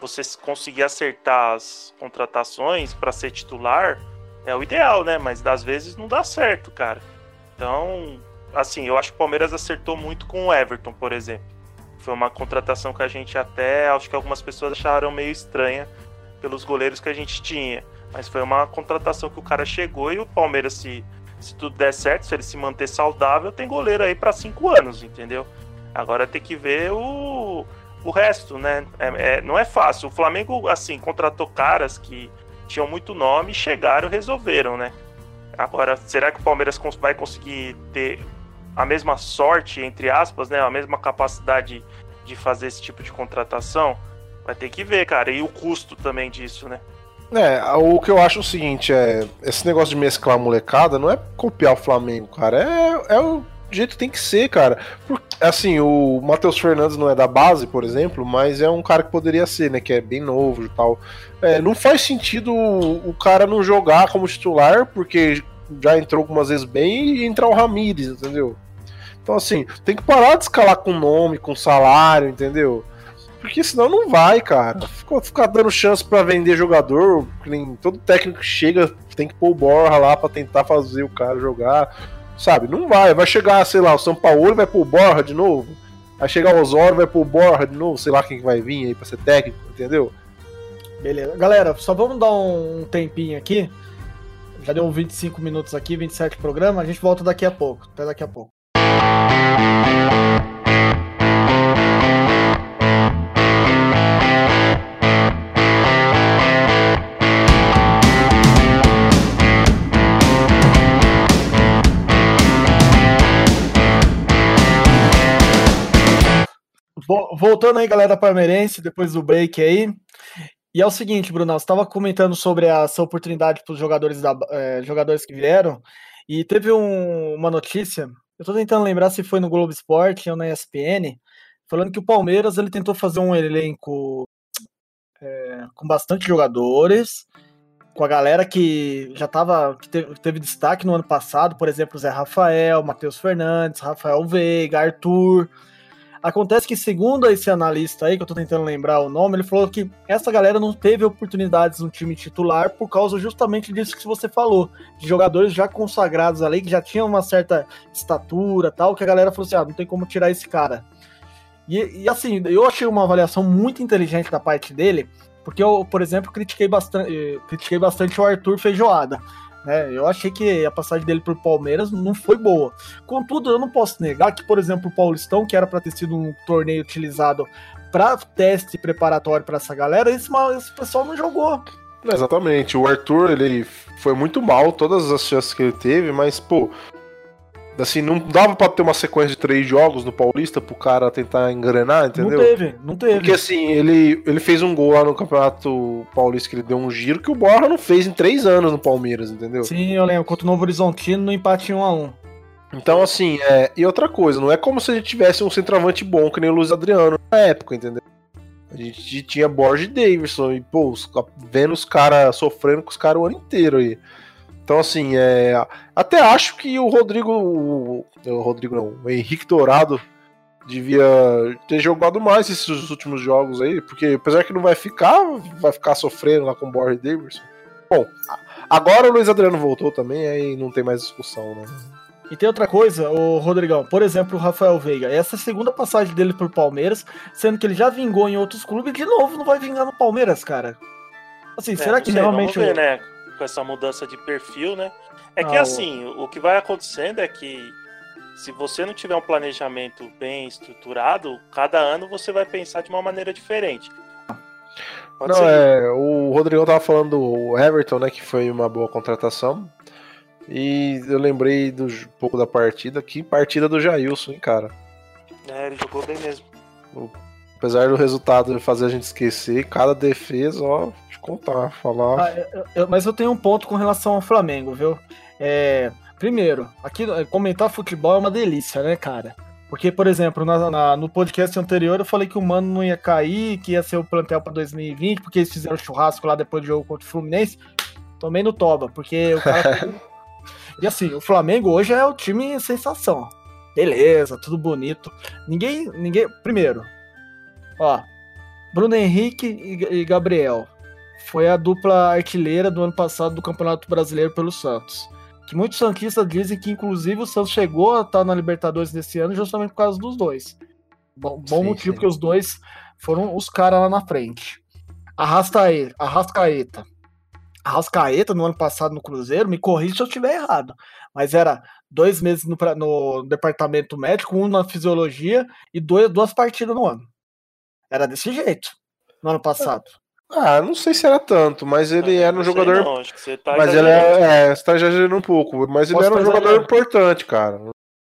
você conseguir acertar as contratações para ser titular é o ideal, né? Mas das vezes não dá certo, cara. Então, assim, eu acho que o Palmeiras acertou muito com o Everton, por exemplo. Foi uma contratação que a gente até, acho que algumas pessoas acharam meio estranha pelos goleiros que a gente tinha. Mas foi uma contratação que o cara chegou e o Palmeiras, se, se tudo der certo, se ele se manter saudável, tem goleiro aí para cinco anos, entendeu? Agora tem que ver o, o resto, né? É- é- não é fácil. O Flamengo, assim, contratou caras que tinham muito nome chegaram resolveram, né? Agora, será que o Palmeiras vai conseguir ter a mesma sorte, entre aspas, né? A mesma capacidade de fazer esse tipo de contratação? Vai ter que ver, cara. E o custo também disso, né? É, o que eu acho é o seguinte, é. Esse negócio de mesclar molecada não é copiar o Flamengo, cara. É, é o jeito que tem que ser, cara. Porque, assim, o Matheus Fernandes não é da base, por exemplo, mas é um cara que poderia ser, né? Que é bem novo e tal. É, não faz sentido o, cara não jogar como titular, porque já entrou algumas vezes bem, e entrar o Ramires, entendeu? Então, assim, tem que parar de escalar com nome, com salário, entendeu? Porque senão não vai, cara. Ficar, dando chance pra vender jogador, nem todo técnico que chega tem que pôr o Borra lá pra tentar fazer o cara jogar. Sabe? Não vai. Vai chegar, sei lá, o São Paulo vai pôr o Borra de novo. Vai chegar o Osório vai pôr o Borra de novo. Sei lá quem que vai vir aí pra ser técnico, entendeu? Beleza. Galera, só vamos dar um tempinho aqui. Já deu 25 minutos aqui, 27 programa. A gente volta daqui a pouco. Até daqui a pouco. Voltando aí, galera palmeirense, depois do break aí. E é o seguinte, Bruno, você estava comentando sobre essa oportunidade para os jogadores, é, jogadores que vieram, e teve um, uma notícia, eu estou tentando lembrar se foi no Globo Esporte ou na ESPN, falando que o Palmeiras ele tentou fazer um elenco é, com bastante jogadores, com a galera que já tava, que teve, teve, destaque no ano passado, por exemplo, Zé Rafael, Matheus Fernandes, Rafael Veiga, Arthur. Acontece que, segundo esse analista aí, que eu tô tentando lembrar o nome, ele falou que essa galera não teve oportunidades no time titular por causa justamente disso que você falou, de jogadores já consagrados ali, que já tinham uma certa estatura tal, que a galera falou assim: ah, não tem como tirar esse cara. E, e assim, eu achei uma avaliação muito inteligente da parte dele, porque eu, por exemplo, critiquei bastante, critiquei bastante o Arthur Feijoada. Né? Eu achei que a passagem dele por Palmeiras não foi boa. Contudo, eu não posso negar que, por exemplo, o Paulistão, que era para ter sido um torneio utilizado para teste preparatório para essa galera, esse, esse pessoal não jogou. Exatamente. O Arthur, ele foi muito mal, todas as chances que ele teve, mas, pô, Assim, não dava pra ter uma sequência de três jogos no Paulista pro cara tentar engrenar, entendeu? Não teve, não teve. Porque assim, ele, ele fez um gol lá no Campeonato Paulista que ele deu um giro que o Borra não fez em três anos no Palmeiras, entendeu? Sim, eu lembro, contra o Novo Horizontino no empate 1 a 1 Então, assim, é... e outra coisa, não é como se a gente tivesse um centroavante bom que nem o Luiz Adriano na época, entendeu? A gente tinha Borges e Davidson, e, pô, vendo os caras sofrendo com os caras o ano inteiro aí. Então, assim, é, até acho que o Rodrigo. O, o Rodrigo não, o Henrique Dourado devia ter jogado mais esses últimos jogos aí, porque apesar que não vai ficar, vai ficar sofrendo lá com o Borges Davidson. Bom, agora o Luiz Adriano voltou também, aí não tem mais discussão, né? E tem outra coisa, o Rodrigão, por exemplo, o Rafael Veiga, essa é a segunda passagem dele por Palmeiras, sendo que ele já vingou em outros clubes, de novo não vai vingar no Palmeiras, cara. Assim, é, será que sei, realmente. Ver, né? Com essa mudança de perfil, né? É que ah, assim, o... que vai acontecendo é que se você não tiver um planejamento bem estruturado, cada ano você vai pensar de uma maneira diferente. Pode não, é, o Rodrigão tava falando do Everton, né, que foi uma boa contratação. E eu lembrei do um pouco da partida, que partida do Jailson, hein, cara. É, ele jogou bem mesmo. Apesar do resultado fazer a gente esquecer, cada defesa, ó, contar, falar. Ah, eu, eu, mas eu tenho um ponto com relação ao Flamengo, viu? É, primeiro, aqui comentar futebol é uma delícia, né, cara? Porque, por exemplo, na, na, no podcast anterior eu falei que o Mano não ia cair, que ia ser o plantel para 2020, porque eles fizeram churrasco lá depois do jogo contra o Fluminense. Tomei no toba, porque o cara. e assim, o Flamengo hoje é o time sensação. Beleza, tudo bonito. Ninguém. ninguém Primeiro, ó. Bruno Henrique e Gabriel foi a dupla artilheira do ano passado do Campeonato Brasileiro pelo Santos. Que muitos santistas dizem que, inclusive, o Santos chegou a estar na Libertadores nesse ano justamente por causa dos dois. Bom, bom sim, motivo, sim. porque os dois foram os caras lá na frente. Arrascaeta, Arrascaeta. Arrascaeta, no ano passado no Cruzeiro, me corrija se eu estiver errado, mas era dois meses no, no, departamento médico, um na fisiologia e dois, duas partidas no ano. Era desse jeito no ano passado. Ah, não sei se era tanto, mas ele era um jogador. Não, acho que você tá mas ele é, é, você tá exagerando um pouco. Mas ele Posso era um jogador importante, cara.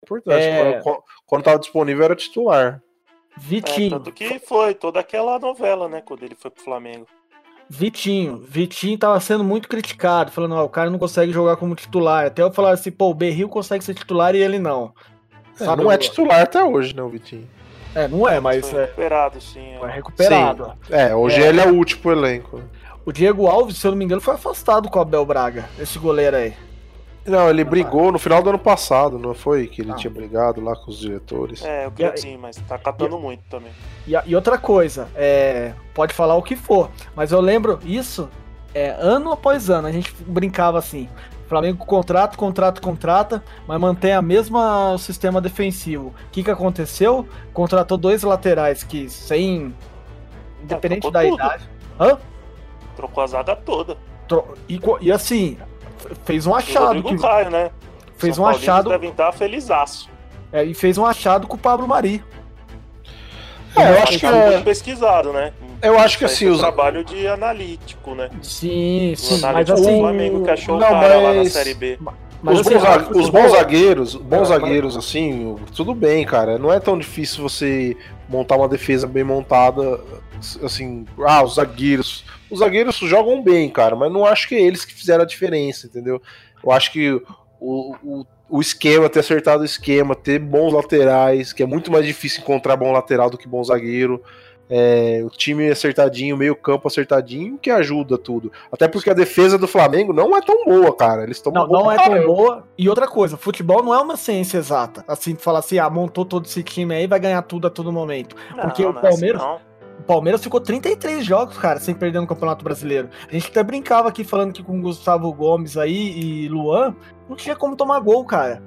Importante. É... Quando, quando tava disponível era titular. Vitinho. É, tanto que foi toda aquela novela, né? Quando ele foi pro Flamengo. Vitinho. Vitinho tava sendo muito criticado, falando, ó, o cara não consegue jogar como titular. Até eu falar assim, pô, o Berril consegue ser titular e ele não. É, não é titular até hoje, né, o Vitinho. É, não é, mas. Foi é recuperado, sim. Foi recuperado. Sim. É, hoje é. ele é útil pro elenco. O Diego Alves, se eu não me engano, foi afastado com o Abel Braga, esse goleiro aí. Não, ele brigou no final do ano passado, não foi? Que ele ah. tinha brigado lá com os diretores. É, eu creio sim, mas tá catando e, muito também. E, e, outra coisa, é, pode falar o que for, mas eu lembro isso é, ano após ano, a gente brincava assim. Flamengo contrata, contrata, contrata, mas mantém a mesma sistema defensivo. O que, que aconteceu? Contratou dois laterais que sem. Independente é, da tudo. idade. Hã? Trocou a zaga toda. Tro... E, e, assim, fez um achado. Que... Caio, né? Fez São um achado. devem estar felizaço. É, e fez um achado com o Pablo Mari. É, eu acho que é muito pesquisado, né? Eu acho que assim, o trabalho de analítico, né? Sim, sim, mas assim, o Flamengo que achou não, o cara mas... lá na série B. Mas, os, assim, bons, os bons zagueiros, bons é, zagueiros, mas... assim, tudo bem, cara. Não é tão difícil você montar uma defesa bem montada, assim, ah, os zagueiros. Os zagueiros jogam bem, cara, mas não acho que é eles que fizeram a diferença, entendeu? Eu acho que o, o, o esquema, ter acertado o esquema, ter bons laterais, que é muito mais difícil encontrar bom lateral do que bom zagueiro. É, o time acertadinho, meio campo acertadinho, que ajuda tudo. Até porque a defesa do Flamengo não é tão boa, cara. Eles estão Não, não é tão boa. E outra coisa, futebol não é uma ciência exata. Assim, falar assim, ah, montou todo esse time aí, vai ganhar tudo a todo momento. Não, porque o Palmeiras. É assim, o Palmeiras ficou 33 jogos, cara, sem perder no Campeonato Brasileiro. A gente até brincava aqui falando que com Gustavo Gomes aí e Luan, não tinha como tomar gol, cara.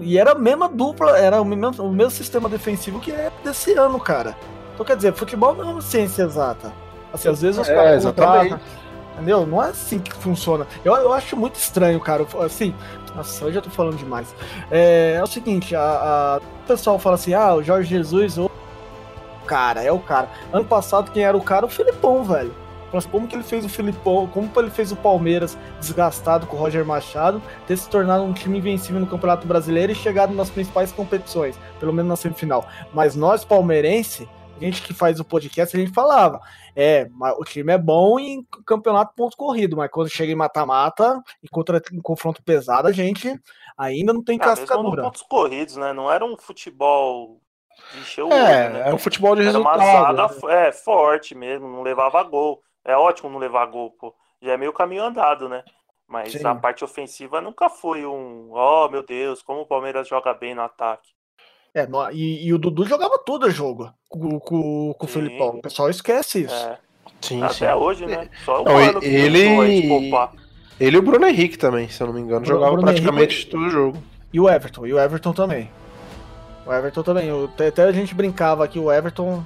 e era a mesma dupla, era o mesmo, o mesmo sistema defensivo que é desse ano, cara. Então, quer dizer, futebol não é uma ciência exata. Assim, às vezes os é, caras contratam, entendeu? Não é assim que funciona. Eu, eu acho muito estranho, cara. Assim, nossa, hoje eu tô falando demais. É, é o seguinte, a, a, o pessoal fala assim, ah, o Jorge Jesus, o cara, é o cara. Ano passado, quem era o cara? O Filipão, velho. Assim, como que ele fez o Filipão, como ele fez o Palmeiras desgastado com o Roger Machado, ter se tornado um time invencível no Campeonato Brasileiro e chegado nas principais competições, pelo menos na semifinal. Mas nós, palmeirense, gente que faz o podcast, a gente falava. É, o time é bom em campeonato ponto corrido, mas quando chega em mata-mata e contra um confronto pesado, a gente ainda não tem ah, cascadura. pontos corridos, né? Não era um futebol de encher o é, olho, né? Um futebol de era resultado. Uma zaga né? é, forte mesmo, não levava gol. É ótimo não levar gol, pô. Já é meio caminho andado, né? Mas Sim. a parte ofensiva nunca foi um, oh meu Deus, como o Palmeiras joga bem no ataque. É, e, e, o Dudu jogava todo o jogo com, com, com o Felipão. O pessoal esquece isso. É. Sim, Até sim. hoje, né? Só o não, ele... ele e o Bruno Henrique também, se eu não me engano, jogavam praticamente Henrique... todo o jogo. E o Everton, e o Everton também. O Everton também. Até a gente brincava aqui, o Everton.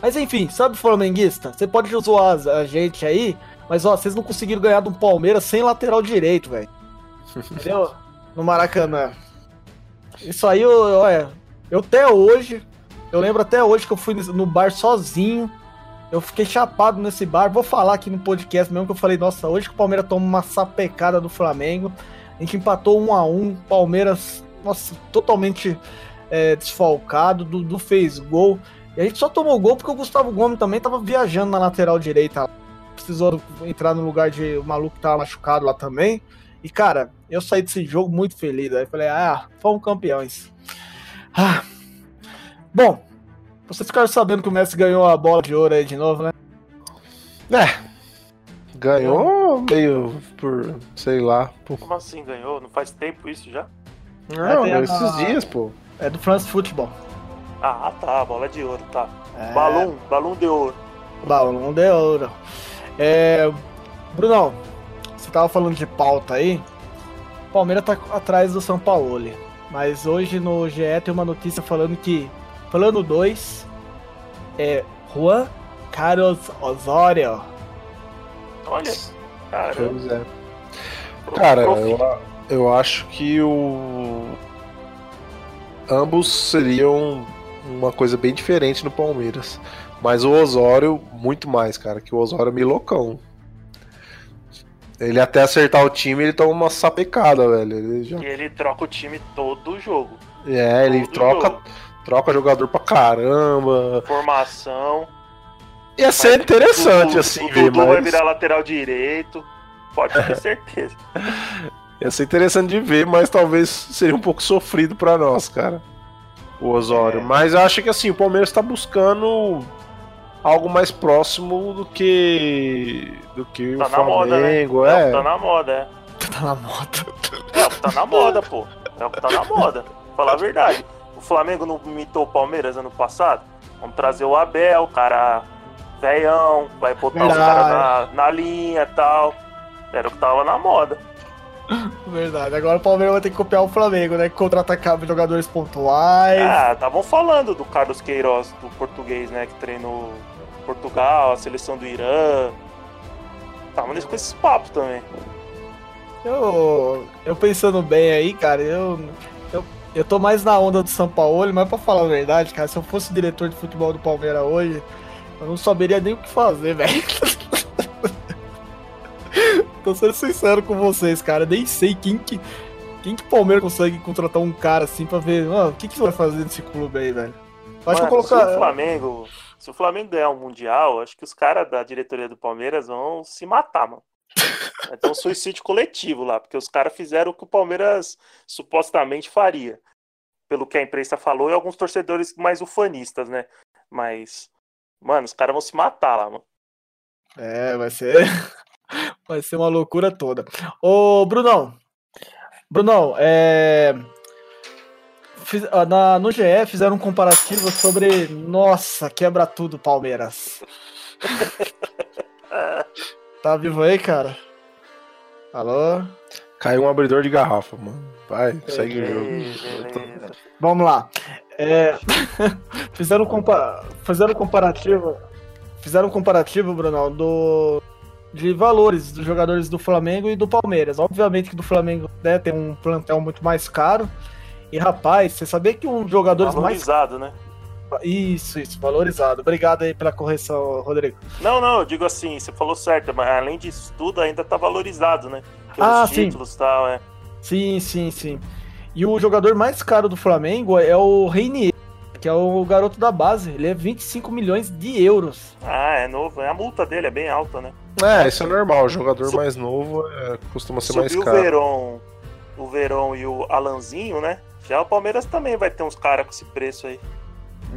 Mas enfim, sabe flamenguista? Você pode zoar a gente aí, mas ó, vocês não conseguiram ganhar do Palmeiras sem lateral direito, velho. Entendeu? No Maracanã. Isso aí, olha, eu até hoje, eu lembro até hoje que eu fui no bar sozinho. Eu fiquei chapado nesse bar. Vou falar aqui no podcast mesmo que eu falei, nossa, hoje que o Palmeiras toma uma sapecada do Flamengo. A gente empatou um a um. Palmeiras, nossa, totalmente é, desfalcado. Dudu fez gol. E a gente só tomou gol porque o Gustavo Gomes também tava viajando na lateral direita. Precisou entrar no lugar de o maluco que tava machucado lá também. E, cara, eu saí desse jogo muito feliz. Aí falei, ah, fomos campeões. Ah. Bom, vocês ficaram sabendo que o Messi ganhou a bola de ouro aí de novo, né? É. Ganhou meio por, sei lá. Por... Como assim ganhou? Não faz tempo isso já? Não, é, esses a... dias, pô. É do France Football. Ah, tá, bola de ouro, tá. É... Balão, balão de ouro. Balão de ouro. É... Brunão, você tava falando de pauta aí. O Palmeiras tá atrás do São Paulo. Mas hoje no GE tem uma notícia falando que plano 2 é Juan Carlos Osório. Olha, cara. Pois é. Cara, eu, eu acho que o. Ambos seriam uma coisa bem diferente no Palmeiras. Mas o Osório, muito mais, cara, que o Osório é meio loucão. Ele até acertar o time, ele toma uma sapecada, velho. Ele já... E ele troca o time todo jogo. É, todo ele troca, jogo. troca jogador pra caramba. Formação. Ia ser mas interessante, Dudu, assim, o ver, mas... vai virar lateral direito. Pode ter certeza. Ia ser interessante de ver, mas talvez seria um pouco sofrido para nós, cara. O Osório. É. Mas eu acho que assim, o Palmeiras tá buscando algo mais próximo do que do que tá o Flamengo, moda, né? é. é tá na moda, é. Tá na moda. É o que tá na moda, pô. É o que tá na moda. Falar a verdade. O Flamengo não imitou o Palmeiras ano passado? Vamos trazer o Abel, o cara velhão, vai botar verdade. os caras na, na linha e tal. Era o que tava na moda. Verdade. Agora o Palmeiras vai ter que copiar o Flamengo, né? Contra-atacar jogadores pontuais. Ah, estavam falando do Carlos Queiroz, do português, né? Que treinou Portugal, a seleção do Irã. Estavam com esses papos também. Eu, eu pensando bem aí, cara, eu, eu, eu tô mais na onda do São Paulo, mas pra falar a verdade, cara, se eu fosse diretor de futebol do Palmeiras hoje, eu não saberia nem o que fazer, velho. tô sendo sincero com vocês, cara. Nem sei quem que. Quem que o Palmeiras consegue contratar um cara assim pra ver. Mano, o que, que vai fazer nesse clube aí, velho? Acho que colocar. Se o Flamengo. Se o Flamengo ganhar um Mundial, acho que os caras da diretoria do Palmeiras vão se matar, mano. Vai ter um suicídio coletivo lá, porque os caras fizeram o que o Palmeiras supostamente faria. Pelo que a imprensa falou e alguns torcedores mais ufanistas, né? Mas, mano, os caras vão se matar lá, mano. É, vai ser. Vai ser uma loucura toda. Ô, Brunão. Brunão, é. Fiz, na, no GE fizeram um comparativo sobre. Nossa, quebra tudo, Palmeiras. tá vivo aí, cara? Alô? Caiu um abridor de garrafa, mano. Vai, segue o jogo. Vamos lá. É... fizeram, compa... fizeram comparativo fizeram um comparativo, Bruno, do, de valores dos jogadores do Flamengo e do Palmeiras. Obviamente que do Flamengo né, tem um plantel muito mais caro. E rapaz, você sabia que um jogador mais. Valorizado, né? Isso, isso, valorizado. Obrigado aí pela correção, Rodrigo. Não, não, eu digo assim, você falou certo, mas além disso tudo ainda tá valorizado, né? Pelos ah, títulos e tal, é. Sim, sim, sim. E o jogador mais caro do Flamengo é o Reinier que é o garoto da base. Ele é 25 milhões de euros. Ah, é novo. A multa dele é bem alta, né? É, isso é normal. O jogador mais novo é, costuma ser mais caro. o Verón, o Verón e o Alanzinho, né? Já o Palmeiras também vai ter uns caras com esse preço aí.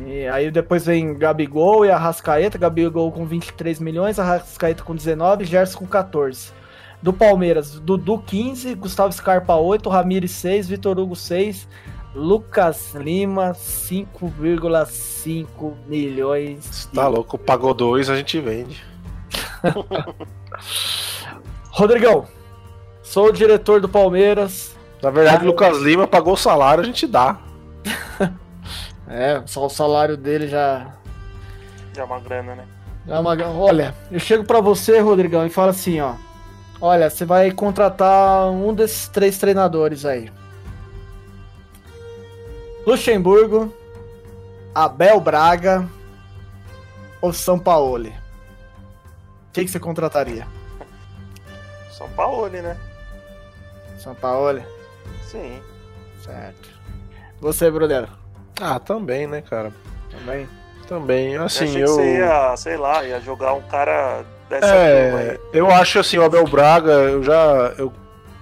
E aí depois vem Gabigol e Arrascaeta. Gabigol com 23 milhões, Arrascaeta com 19, Gerson com 14. Do Palmeiras, Dudu 15, Gustavo Scarpa 8, Ramires 6, Vitor Hugo 6, Lucas Lima, 5,5 milhões. Tá de... louco, pagou dois, a gente vende. Rodrigão, sou o diretor do Palmeiras. Na verdade, ah, Lucas Lima pagou o salário, a gente dá. é, só o salário dele já. Já é uma grana, né? É uma... Olha, eu chego para você, Rodrigão, e falo assim, ó. Olha, você vai contratar um desses três treinadores aí. Luxemburgo, Abel Braga ou São Paulo? Quem que você contrataria? São Paulo, né? São Paulo? Sim. Certo. Você, Brunero? Ah, também, né, cara? Também. Também, assim, eu. eu... você ia, sei lá, ia jogar um cara dessa é, Eu acho assim, o Abel Braga, eu já. Eu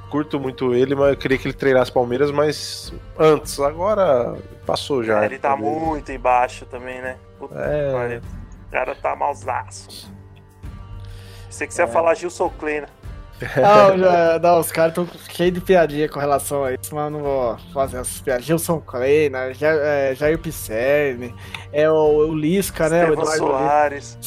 curto muito ele, mas eu queria que ele treinasse Palmeiras, mas antes, agora passou já. É, ele tá muito embaixo também, né? Puta é... O cara tá malzaço. Você que você é. ia falar Gilson Kleina. Não, já, não, os caras estão cheios de piadinha com relação a isso, mas eu não vou fazer essas piadinhas. Gilson Kleina, Jair, é, Jair Pisserni, é o, o Lisca, né? O Eduardo Soares.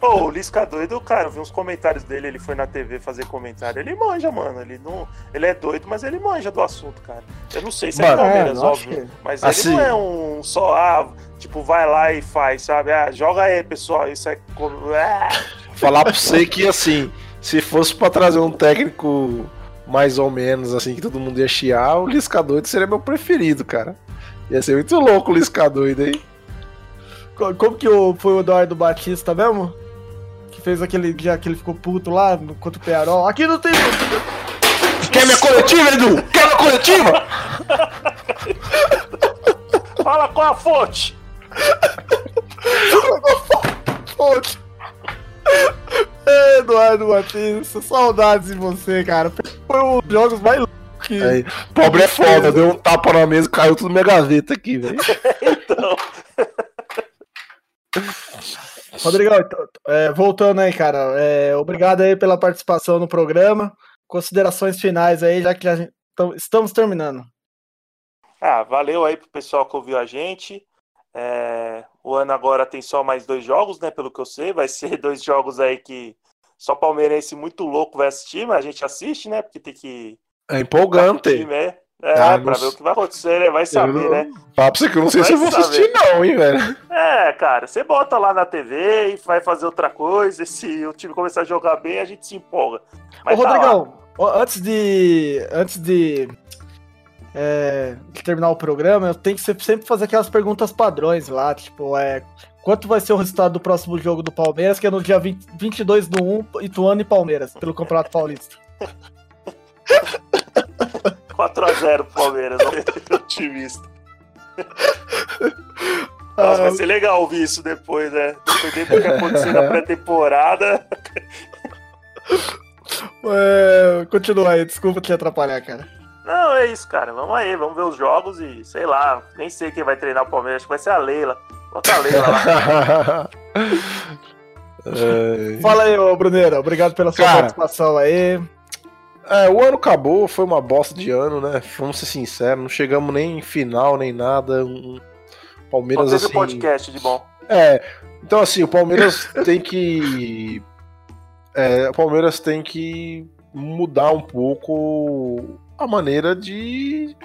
Pô, o Lisca doido, cara, eu vi uns comentários dele, ele foi na TV fazer comentário. Ele manja, mano. Ele não. Ele é doido, mas ele manja do assunto, cara. Eu não sei se é Palmeiras, é, óbvio. Que... Mas assim... ele não é um só, ah, tipo, vai lá e faz, sabe? Ah, joga aí, pessoal. Isso é. Ah. Falar pra você que assim, se fosse pra trazer um técnico mais ou menos assim, que todo mundo ia chiar, o Lisca doido seria meu preferido, cara. Ia ser muito louco o Lisca doido aí. Como que foi o Eduardo Batista mesmo? Que fez aquele dia que ele ficou puto lá contra o Pearol. Aqui não tem. Quer minha coletiva, Edu? Quer minha coletiva? Fala com a fonte! fonte! Eduardo Batista, saudades de você, cara. Foi um dos jogos mais loucos que. Aí, pobre é foda, deu um tapa na mesa e caiu tudo na minha gaveta aqui, velho. então. Rodrigão, então, é, voltando aí, cara. É, obrigado aí pela participação no programa. Considerações finais aí, já que gente, estamos terminando. Ah, valeu aí pro pessoal que ouviu a gente. É, o ano agora tem só mais dois jogos, né? Pelo que eu sei, vai ser dois jogos aí que só palmeirense muito louco vai assistir, mas a gente assiste, né? Porque tem que. É empolgante. Time, é. É, ah, pra ver o que vai acontecer, né? Vai saber, não... né? Pra você que eu não sei vai se eu vou saber. assistir, não, hein, velho. É, cara, você bota lá na TV e vai fazer outra coisa. E se o time começar a jogar bem, a gente se empolga. Mas Ô, tá Rodrigão, lá. antes de. Antes de. É, de terminar o programa, eu tenho que sempre fazer aquelas perguntas padrões lá, tipo, é. Quanto vai ser o resultado do próximo jogo do Palmeiras, que é no dia 20, 22 do 1, Ituano e Palmeiras, pelo Campeonato Paulista? 4x0 pro Palmeiras, né? otimista. Nossa, vai ser legal ouvir isso depois, né? Dependendo do que acontecer na pré-temporada. É, continua aí, desculpa te atrapalhar, cara. Não, é isso, cara. Vamos aí, vamos ver os jogos e sei lá, nem sei quem vai treinar o Palmeiras, acho que vai ser a Leila. Bota a Leila lá. é... Fala aí, ô Bruneira, obrigado pela sua cara, participação aí. É, o ano acabou, foi uma bosta de ano, né? Vamos ser sinceros, não chegamos nem em final, nem nada. Palmeiras Só assim. podcast de bom. É, então assim, o Palmeiras tem que. É, o Palmeiras tem que mudar um pouco a maneira de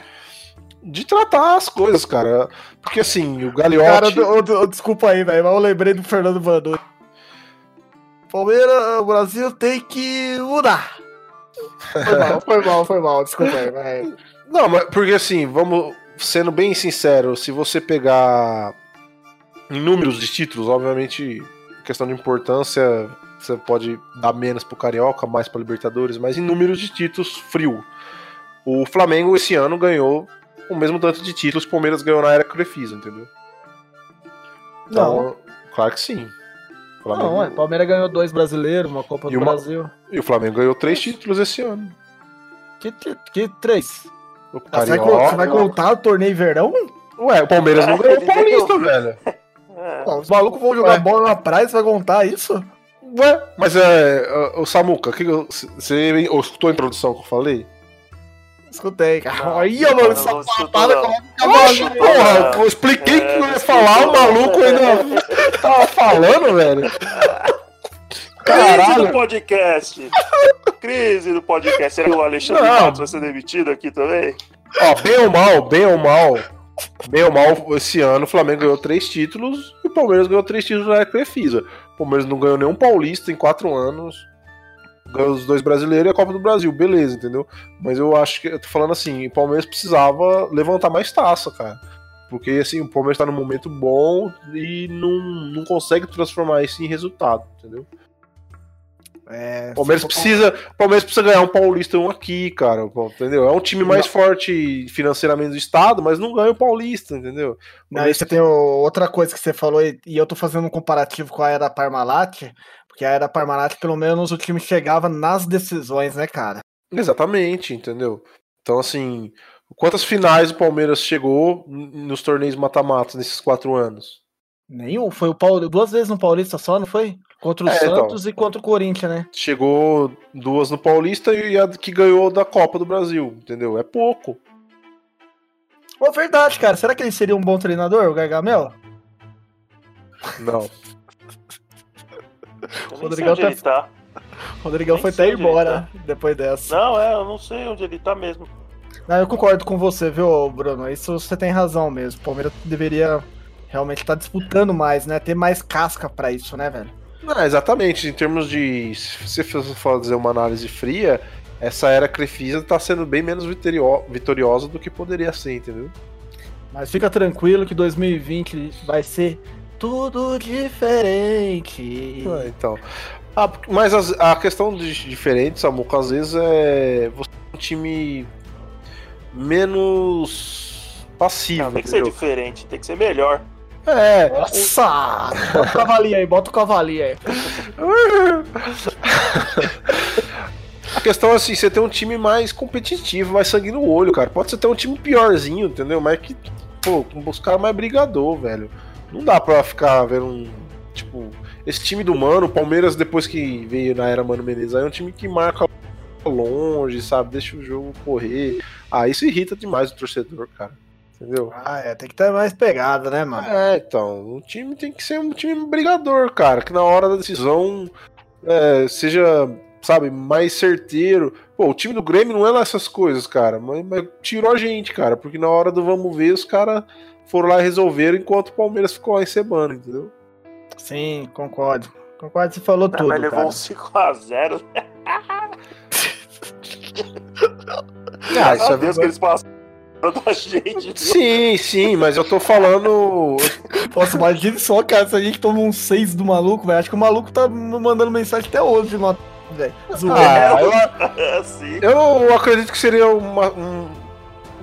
de tratar as coisas, cara. Porque assim, o Gagliotti... Cara, desculpa aí, velho, mas eu lembrei do Fernando Vanu. Palmeiras, o Brasil tem que mudar. Foi mal, foi mal, foi mal, desculpa aí, velho. Não, mas porque assim, vamos sendo bem sincero, se você pegar em números de títulos, obviamente, questão de importância, você pode dar menos pro Carioca, mais pra Libertadores, mas em números de títulos, frio. O Flamengo esse ano ganhou o mesmo tanto de títulos que o Palmeiras ganhou na era Crefisa, entendeu? Então, não. Claro que sim. O Flamengo... Não, o Palmeiras ganhou dois brasileiros, uma Copa do uma... Brasil. E o Flamengo ganhou três títulos esse ano. Que, que três? O ah, você, vai, você vai contar o torneio verão? Ué, o Palmeiras não ganhou o Paulista, velho. É. os malucos vão jogar Ué. bola na praia, você vai contar isso? Ué, mas é. O Samuca, que, você escutou a introdução que eu falei? Escutei, cara. Olha, mano, essa patada coloca Porra, eu expliquei é, que não ia falar, o maluco ainda tava falando, velho. Caralho. Crise do podcast. Crise do podcast. Será que o Alexandre não. Matos vai ser demitido aqui também? Ó, bem ou mal, bem ou mal. Bem ou mal, esse ano o Flamengo ganhou três títulos e o Palmeiras ganhou três títulos na Crefisa. O Palmeiras não ganhou nenhum paulista em quatro anos ganhou os dois brasileiros e a Copa do Brasil, beleza, entendeu? Mas eu acho que, eu tô falando assim, o Palmeiras precisava levantar mais taça, cara. Porque assim, o Palmeiras tá num momento bom e não, não consegue transformar isso em resultado, entendeu? É, Palmeiras precisa, Palmeiras precisa ganhar um Paulista um aqui, cara, entendeu? É um time mais não. forte financeiramente do estado, mas não ganha o Paulista, entendeu? Aí você tem outra coisa que você falou e eu tô fazendo um comparativo com a era Parmalat, porque a era Parmalat pelo menos o time chegava nas decisões, né, cara? Exatamente, entendeu? Então assim, quantas finais o Palmeiras chegou nos torneios mata-matas nesses quatro anos? Nenhum, foi o Paulo duas vezes no Paulista só, não foi? Contra o é, então. Santos então, e contra o Corinthians, né? Chegou duas no Paulista e a que ganhou da Copa do Brasil, entendeu? É pouco. Pô, verdade, cara. Será que ele seria um bom treinador, o Gargamel? Não. O Rodrigão, tá... tá... Rodrigão foi até embora tá. depois dessa. Não, é, eu não sei onde ele tá mesmo. Não, eu concordo com você, viu, Bruno? Isso você tem razão mesmo. O Palmeiras deveria realmente estar tá disputando mais, né? Ter mais casca para isso, né, velho? Não, exatamente. Em termos de. Se você for fazer uma análise fria, essa era Crefisa tá sendo bem menos vitoriosa do que poderia ser, entendeu? Mas fica tranquilo que 2020 vai ser tudo diferente. Ah, então. Ah, mas a, a questão de diferente, Samuca, às vezes é você é um time menos passivo. Não, tem que entendeu? ser diferente, tem que ser melhor. É. Nossa! Bota o cavalinho aí, bota o cavalinho aí. A questão é assim, você tem um time mais competitivo, mais sangue no olho, cara. Pode ser até um time piorzinho, entendeu? Mas que, pô, os caras mais brigador, velho. Não dá pra ficar vendo um. Tipo, esse time do Mano, o Palmeiras, depois que veio na era Mano Menezes, aí é um time que marca longe, sabe? Deixa o jogo correr. Ah, isso irrita demais o torcedor, cara. Entendeu? Ah, é, tem que ter mais pegada, né, mano? É, então, o time tem que ser um time brigador, cara, que na hora da decisão é, seja, sabe, mais certeiro. Pô, o time do Grêmio não é lá essas coisas, cara, mas, mas tirou a gente, cara, porque na hora do vamos ver, os caras foram lá e resolveram, enquanto o Palmeiras ficou lá encebando, entendeu? Sim, concordo. Concordo, você falou não, tudo. Mas levou cara. um 5x0. ah, isso é Deus que eles passam da gente. Sim, sim, mas eu tô falando. Nossa, imagine só, cara, se a gente toma um 6 do maluco, velho. Acho que o maluco tá mandando mensagem até hoje no velho. Ah, eu, eu acredito que seria uma, um,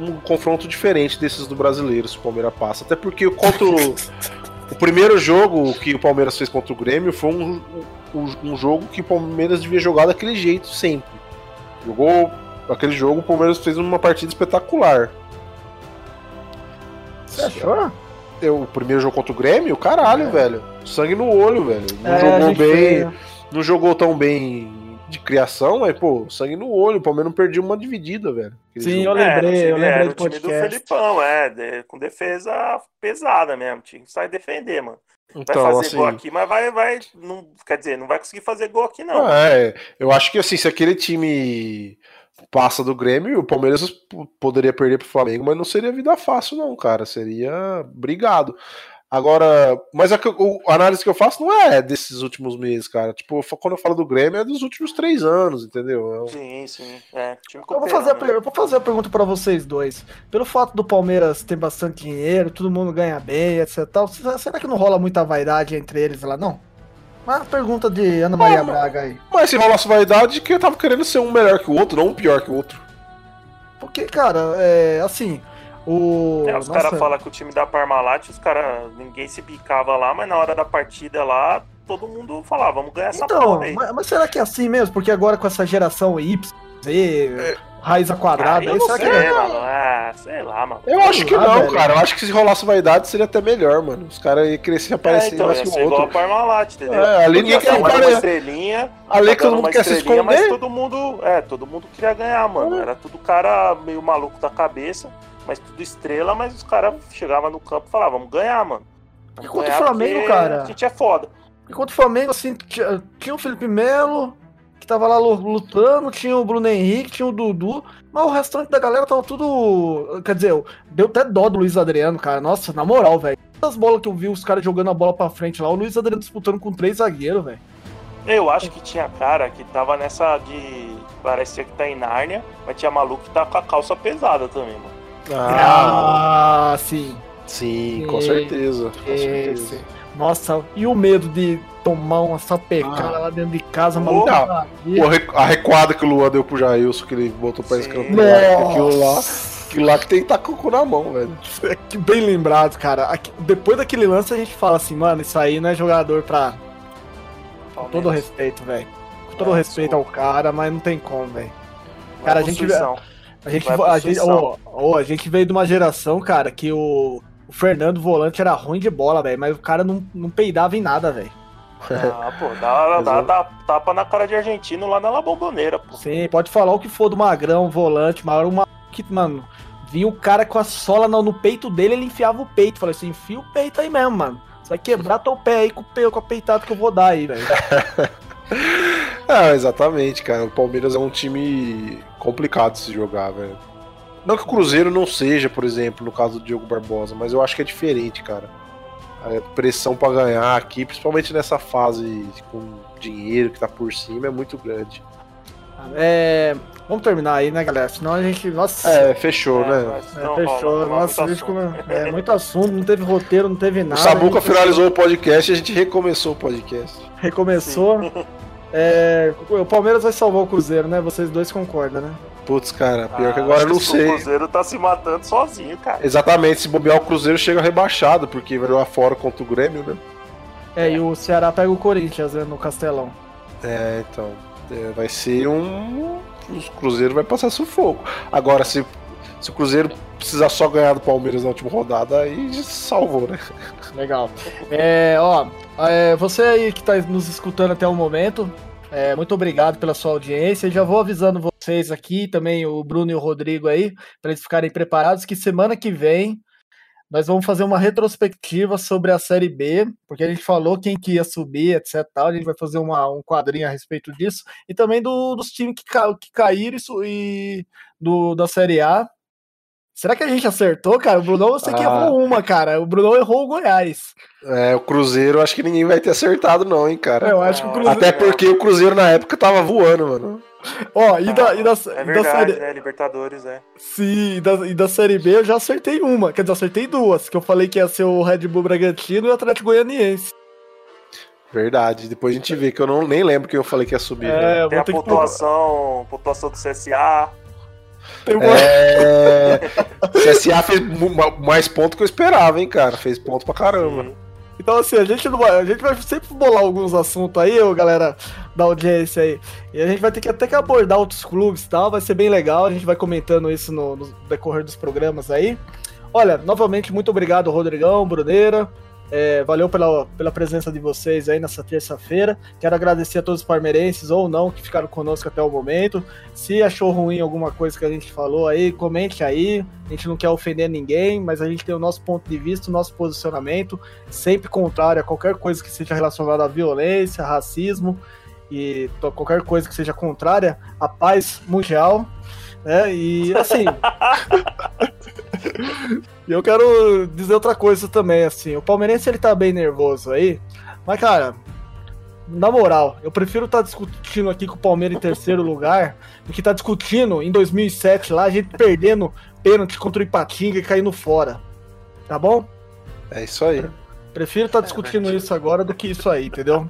um confronto diferente desses do brasileiro, se o Palmeiras passa. Até porque contra o, o primeiro jogo que o Palmeiras fez contra o Grêmio foi um, um, um jogo que o Palmeiras devia jogar daquele jeito sempre. Jogou aquele jogo, o Palmeiras fez uma partida espetacular. Você achou? Eu, o primeiro jogo contra o Grêmio, caralho, é. velho. Sangue no olho, velho. Não é, jogou bem. Não jogou tão bem de criação, mas, pô, sangue no olho. O Palmeiras não perdia uma dividida, velho. Sim, jogo. eu lembrei, é, eu lembrei do, time do Felipão, é, de, com defesa pesada mesmo. Tinha que sair defender, mano. Vai então, fazer assim, gol aqui, mas vai, vai. Não, quer dizer, não vai conseguir fazer gol aqui, não. É, eu acho que assim, se aquele time passa do Grêmio, o Palmeiras poderia perder pro Flamengo, mas não seria vida fácil, não, cara. Seria brigado. Agora, mas a, a, análise que eu faço não é desses últimos meses, cara. Tipo, quando eu falo do Grêmio é dos últimos três anos, entendeu? É sim, sim. É, eu, vou fazer a, né? eu vou fazer a pergunta para vocês dois. Pelo fato do Palmeiras ter bastante dinheiro, todo mundo ganha bem, etc. Tal, será que não rola muita vaidade entre eles lá, não? Uma pergunta de Ana Maria Braga aí. Mas se rolasse vaidade, que eu tava querendo ser um melhor que o outro, não um pior que o outro. Porque, cara, é assim. O... É, os caras falam que o time da Parmalat, os caras, ninguém se picava lá, mas na hora da partida lá, todo mundo falava, vamos ganhar essa então, porra aí. Mas, mas, será que é assim mesmo? Porque agora com essa geração Y, Z, é. raiz quadrada, ah, aí, será sei, que é? Mano. Ah, sei lá, mano. Eu acho que não, velho. cara. Eu acho que se rolasse vaidade seria até melhor, mano. Os caras iam crescer aparecer é, então, mais que o outro. igual a Parmalat, entendeu? É, ali ninguém quer uma estrelinha. Ali tá todo mundo quer se esconder. Mas todo mundo, é, todo mundo queria ganhar, mano. É. Era tudo cara meio maluco da cabeça mas tudo estrela, mas os caras chegavam no campo e falavam, vamos ganhar, mano. Vamos Enquanto o Flamengo, cara. A gente é foda. Enquanto o Flamengo, assim, tinha, o Felipe Melo, que tava lá lutando, tinha o Bruno Henrique, tinha o Dudu, mas o restante da galera tava tudo. Quer dizer, deu até dó do Luiz Adriano, cara. Nossa, na moral, velho. As bolas que eu vi os caras jogando a bola pra frente lá, o Luiz Adriano disputando com três zagueiros, velho. Eu acho que tinha cara que tava nessa de. Parecia que tá em Nárnia, mas tinha maluco que tá com a calça pesada também, mano. Ah, ah sim. Sim, com certeza. Com certeza. Nossa, e o medo de tomar uma sapecada ah. lá dentro de casa, maluco? a recuada que o Luan deu pro Jailson, que ele botou pra escanteio. Aquilo lá. Aquilo lá que tem que estar tá com o cu na mão, velho. É bem lembrado, cara. Aqui, depois daquele lance a gente fala assim, mano, isso aí não é jogador pra. Com todo respeito, velho. Com todo é, respeito sou... ao cara, mas não tem como, velho. Cara, a gente. A gente, a, gente, oh, oh, a gente veio de uma geração, cara, que o, o Fernando Volante era ruim de bola, velho, mas o cara não, não peidava em nada, velho. Ah, pô, dá, dá, dá, tapa na cara de argentino lá na La Bombonera, pô. Sim, pode falar o que for do Magrão, volante, mas uma que, mano, vinha o cara com a sola no, no, peito dele, ele enfiava o peito. Falei assim, enfia o peito aí mesmo, mano. Você vai quebrar teu pé aí com o, com a peitada que eu vou dar aí, velho. ah, exatamente, cara. O Palmeiras é um time complicado de se jogar, velho. Não que o Cruzeiro não seja, por exemplo, no caso do Diogo Barbosa, mas eu acho que é diferente, cara. A pressão para ganhar aqui, principalmente nessa fase com dinheiro que tá por cima, é muito grande. É, vamos terminar aí, né, galera? Senão a gente. Nossa. É, fechou, é, né? É, fechou. Nossa, muito assunto. é muito assunto, não teve roteiro, não teve nada. O Sabuca finalizou o podcast e a gente recomeçou o podcast. Recomeçou. É, o Palmeiras vai salvar o Cruzeiro, né? Vocês dois concordam, né? Putz, cara, pior ah, que agora eu não sei. O Cruzeiro tá se matando sozinho, cara. Exatamente, se bobear o Cruzeiro chega rebaixado, porque vai lá fora contra o Grêmio, né? É, e o Ceará pega o Corinthians né, no Castelão. É, então. É, vai ser um. O Cruzeiro vai passar sufoco. Agora, se, se o Cruzeiro precisar só ganhar do Palmeiras na última rodada, aí salvou, né? Legal. É, ó, é, você aí que está nos escutando até o momento, é, muito obrigado pela sua audiência. Já vou avisando vocês aqui, também o Bruno e o Rodrigo aí, para eles ficarem preparados, que semana que vem nós vamos fazer uma retrospectiva sobre a Série B, porque a gente falou quem que ia subir, etc. Tal. A gente vai fazer uma, um quadrinho a respeito disso, e também do, dos times que, ca, que caíram e do, da Série A. Será que a gente acertou, cara? O Brunão eu sei que ah. errou uma, cara. O Brunão errou o Goiás. É, o Cruzeiro acho que ninguém vai ter acertado, não, hein, cara. Eu acho que o Cruzeiro... Até porque o Cruzeiro na época tava voando, mano. Ó, e, da, e da, é verdade, da série... né? Libertadores, é. Sim, e da, e da Série B eu já acertei uma. Quer dizer, acertei duas. Que eu falei que ia ser o Red Bull Bragantino e o Atlético Goianiense. Verdade. Depois a gente vê que eu não nem lembro que eu falei que ia subir. É, Tem a pontuação, que... pontuação do CSA. É... CSA fez mais ponto que eu esperava, hein, cara. Fez ponto pra caramba. Sim. Então, assim, a gente, não vai, a gente vai sempre bolar alguns assuntos aí, ô, galera da audiência aí. E a gente vai ter que até que abordar outros clubes e tal. Vai ser bem legal. A gente vai comentando isso no, no decorrer dos programas aí. Olha, novamente, muito obrigado, Rodrigão, Bruneira. É, valeu pela, pela presença de vocês aí nessa terça-feira. Quero agradecer a todos os parmeirenses ou não que ficaram conosco até o momento. Se achou ruim alguma coisa que a gente falou aí, comente aí. A gente não quer ofender ninguém, mas a gente tem o nosso ponto de vista, o nosso posicionamento, sempre contrário a qualquer coisa que seja relacionada à violência, racismo e qualquer coisa que seja contrária à paz mundial. Né? E assim. E eu quero dizer outra coisa também, assim, o palmeirense ele tá bem nervoso aí, mas cara, na moral, eu prefiro estar tá discutindo aqui com o Palmeiras em terceiro lugar do que estar tá discutindo em 2007 lá, a gente perdendo pênalti contra o Ipatinga e caindo fora. Tá bom? É isso aí. Prefiro estar tá discutindo isso agora do que isso aí, entendeu?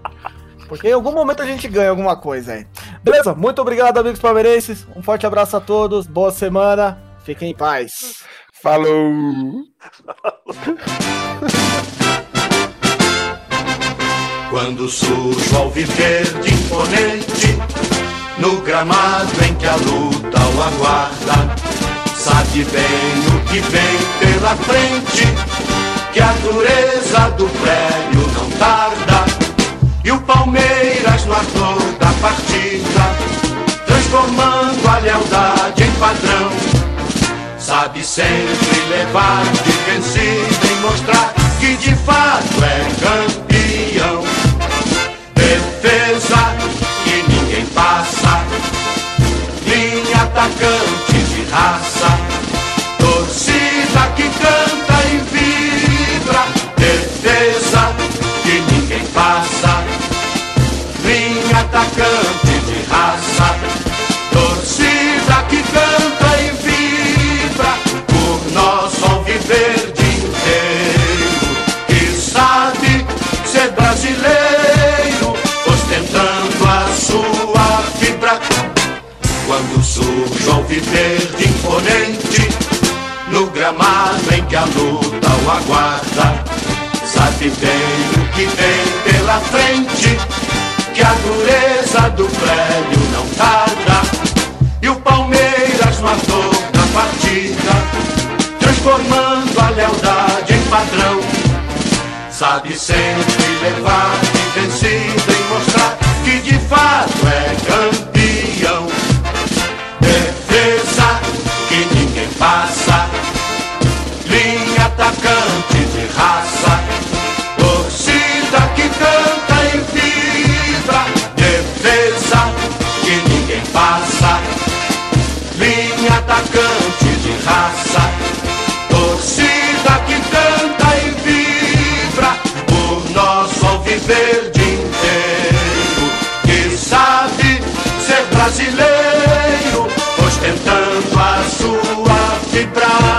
Porque em algum momento a gente ganha alguma coisa aí. Beleza? Muito obrigado, amigos palmeirenses. Um forte abraço a todos. Boa semana. Fiquem em paz. Falou! Quando surge ao viver de imponente, no gramado em que a luta o aguarda, sabe bem o que vem pela frente, que a dureza do prédio não tarda, e o Palmeiras no ardor da partida, transformando a lealdade em padrão Sabe sempre levar de vencido e mostrar que de fato é campeão. Defesa que ninguém passa, linha atacante de raça, torcida que canta atacante de raça, torcida que canta verde inteiro. Que sabe ser brasileiro, ostentando a sua fibra. Quando surge ao viver de imponente, no gramado em que a luta o aguarda, sabe bem o que vem pela frente, que a dureza do prédio não tarda, e o Palmeiras matou na partida transformando a lealdade em padrão. Sabe sempre levar vencido e mostrar que de fato brasileiro, ostentando a sua fibra.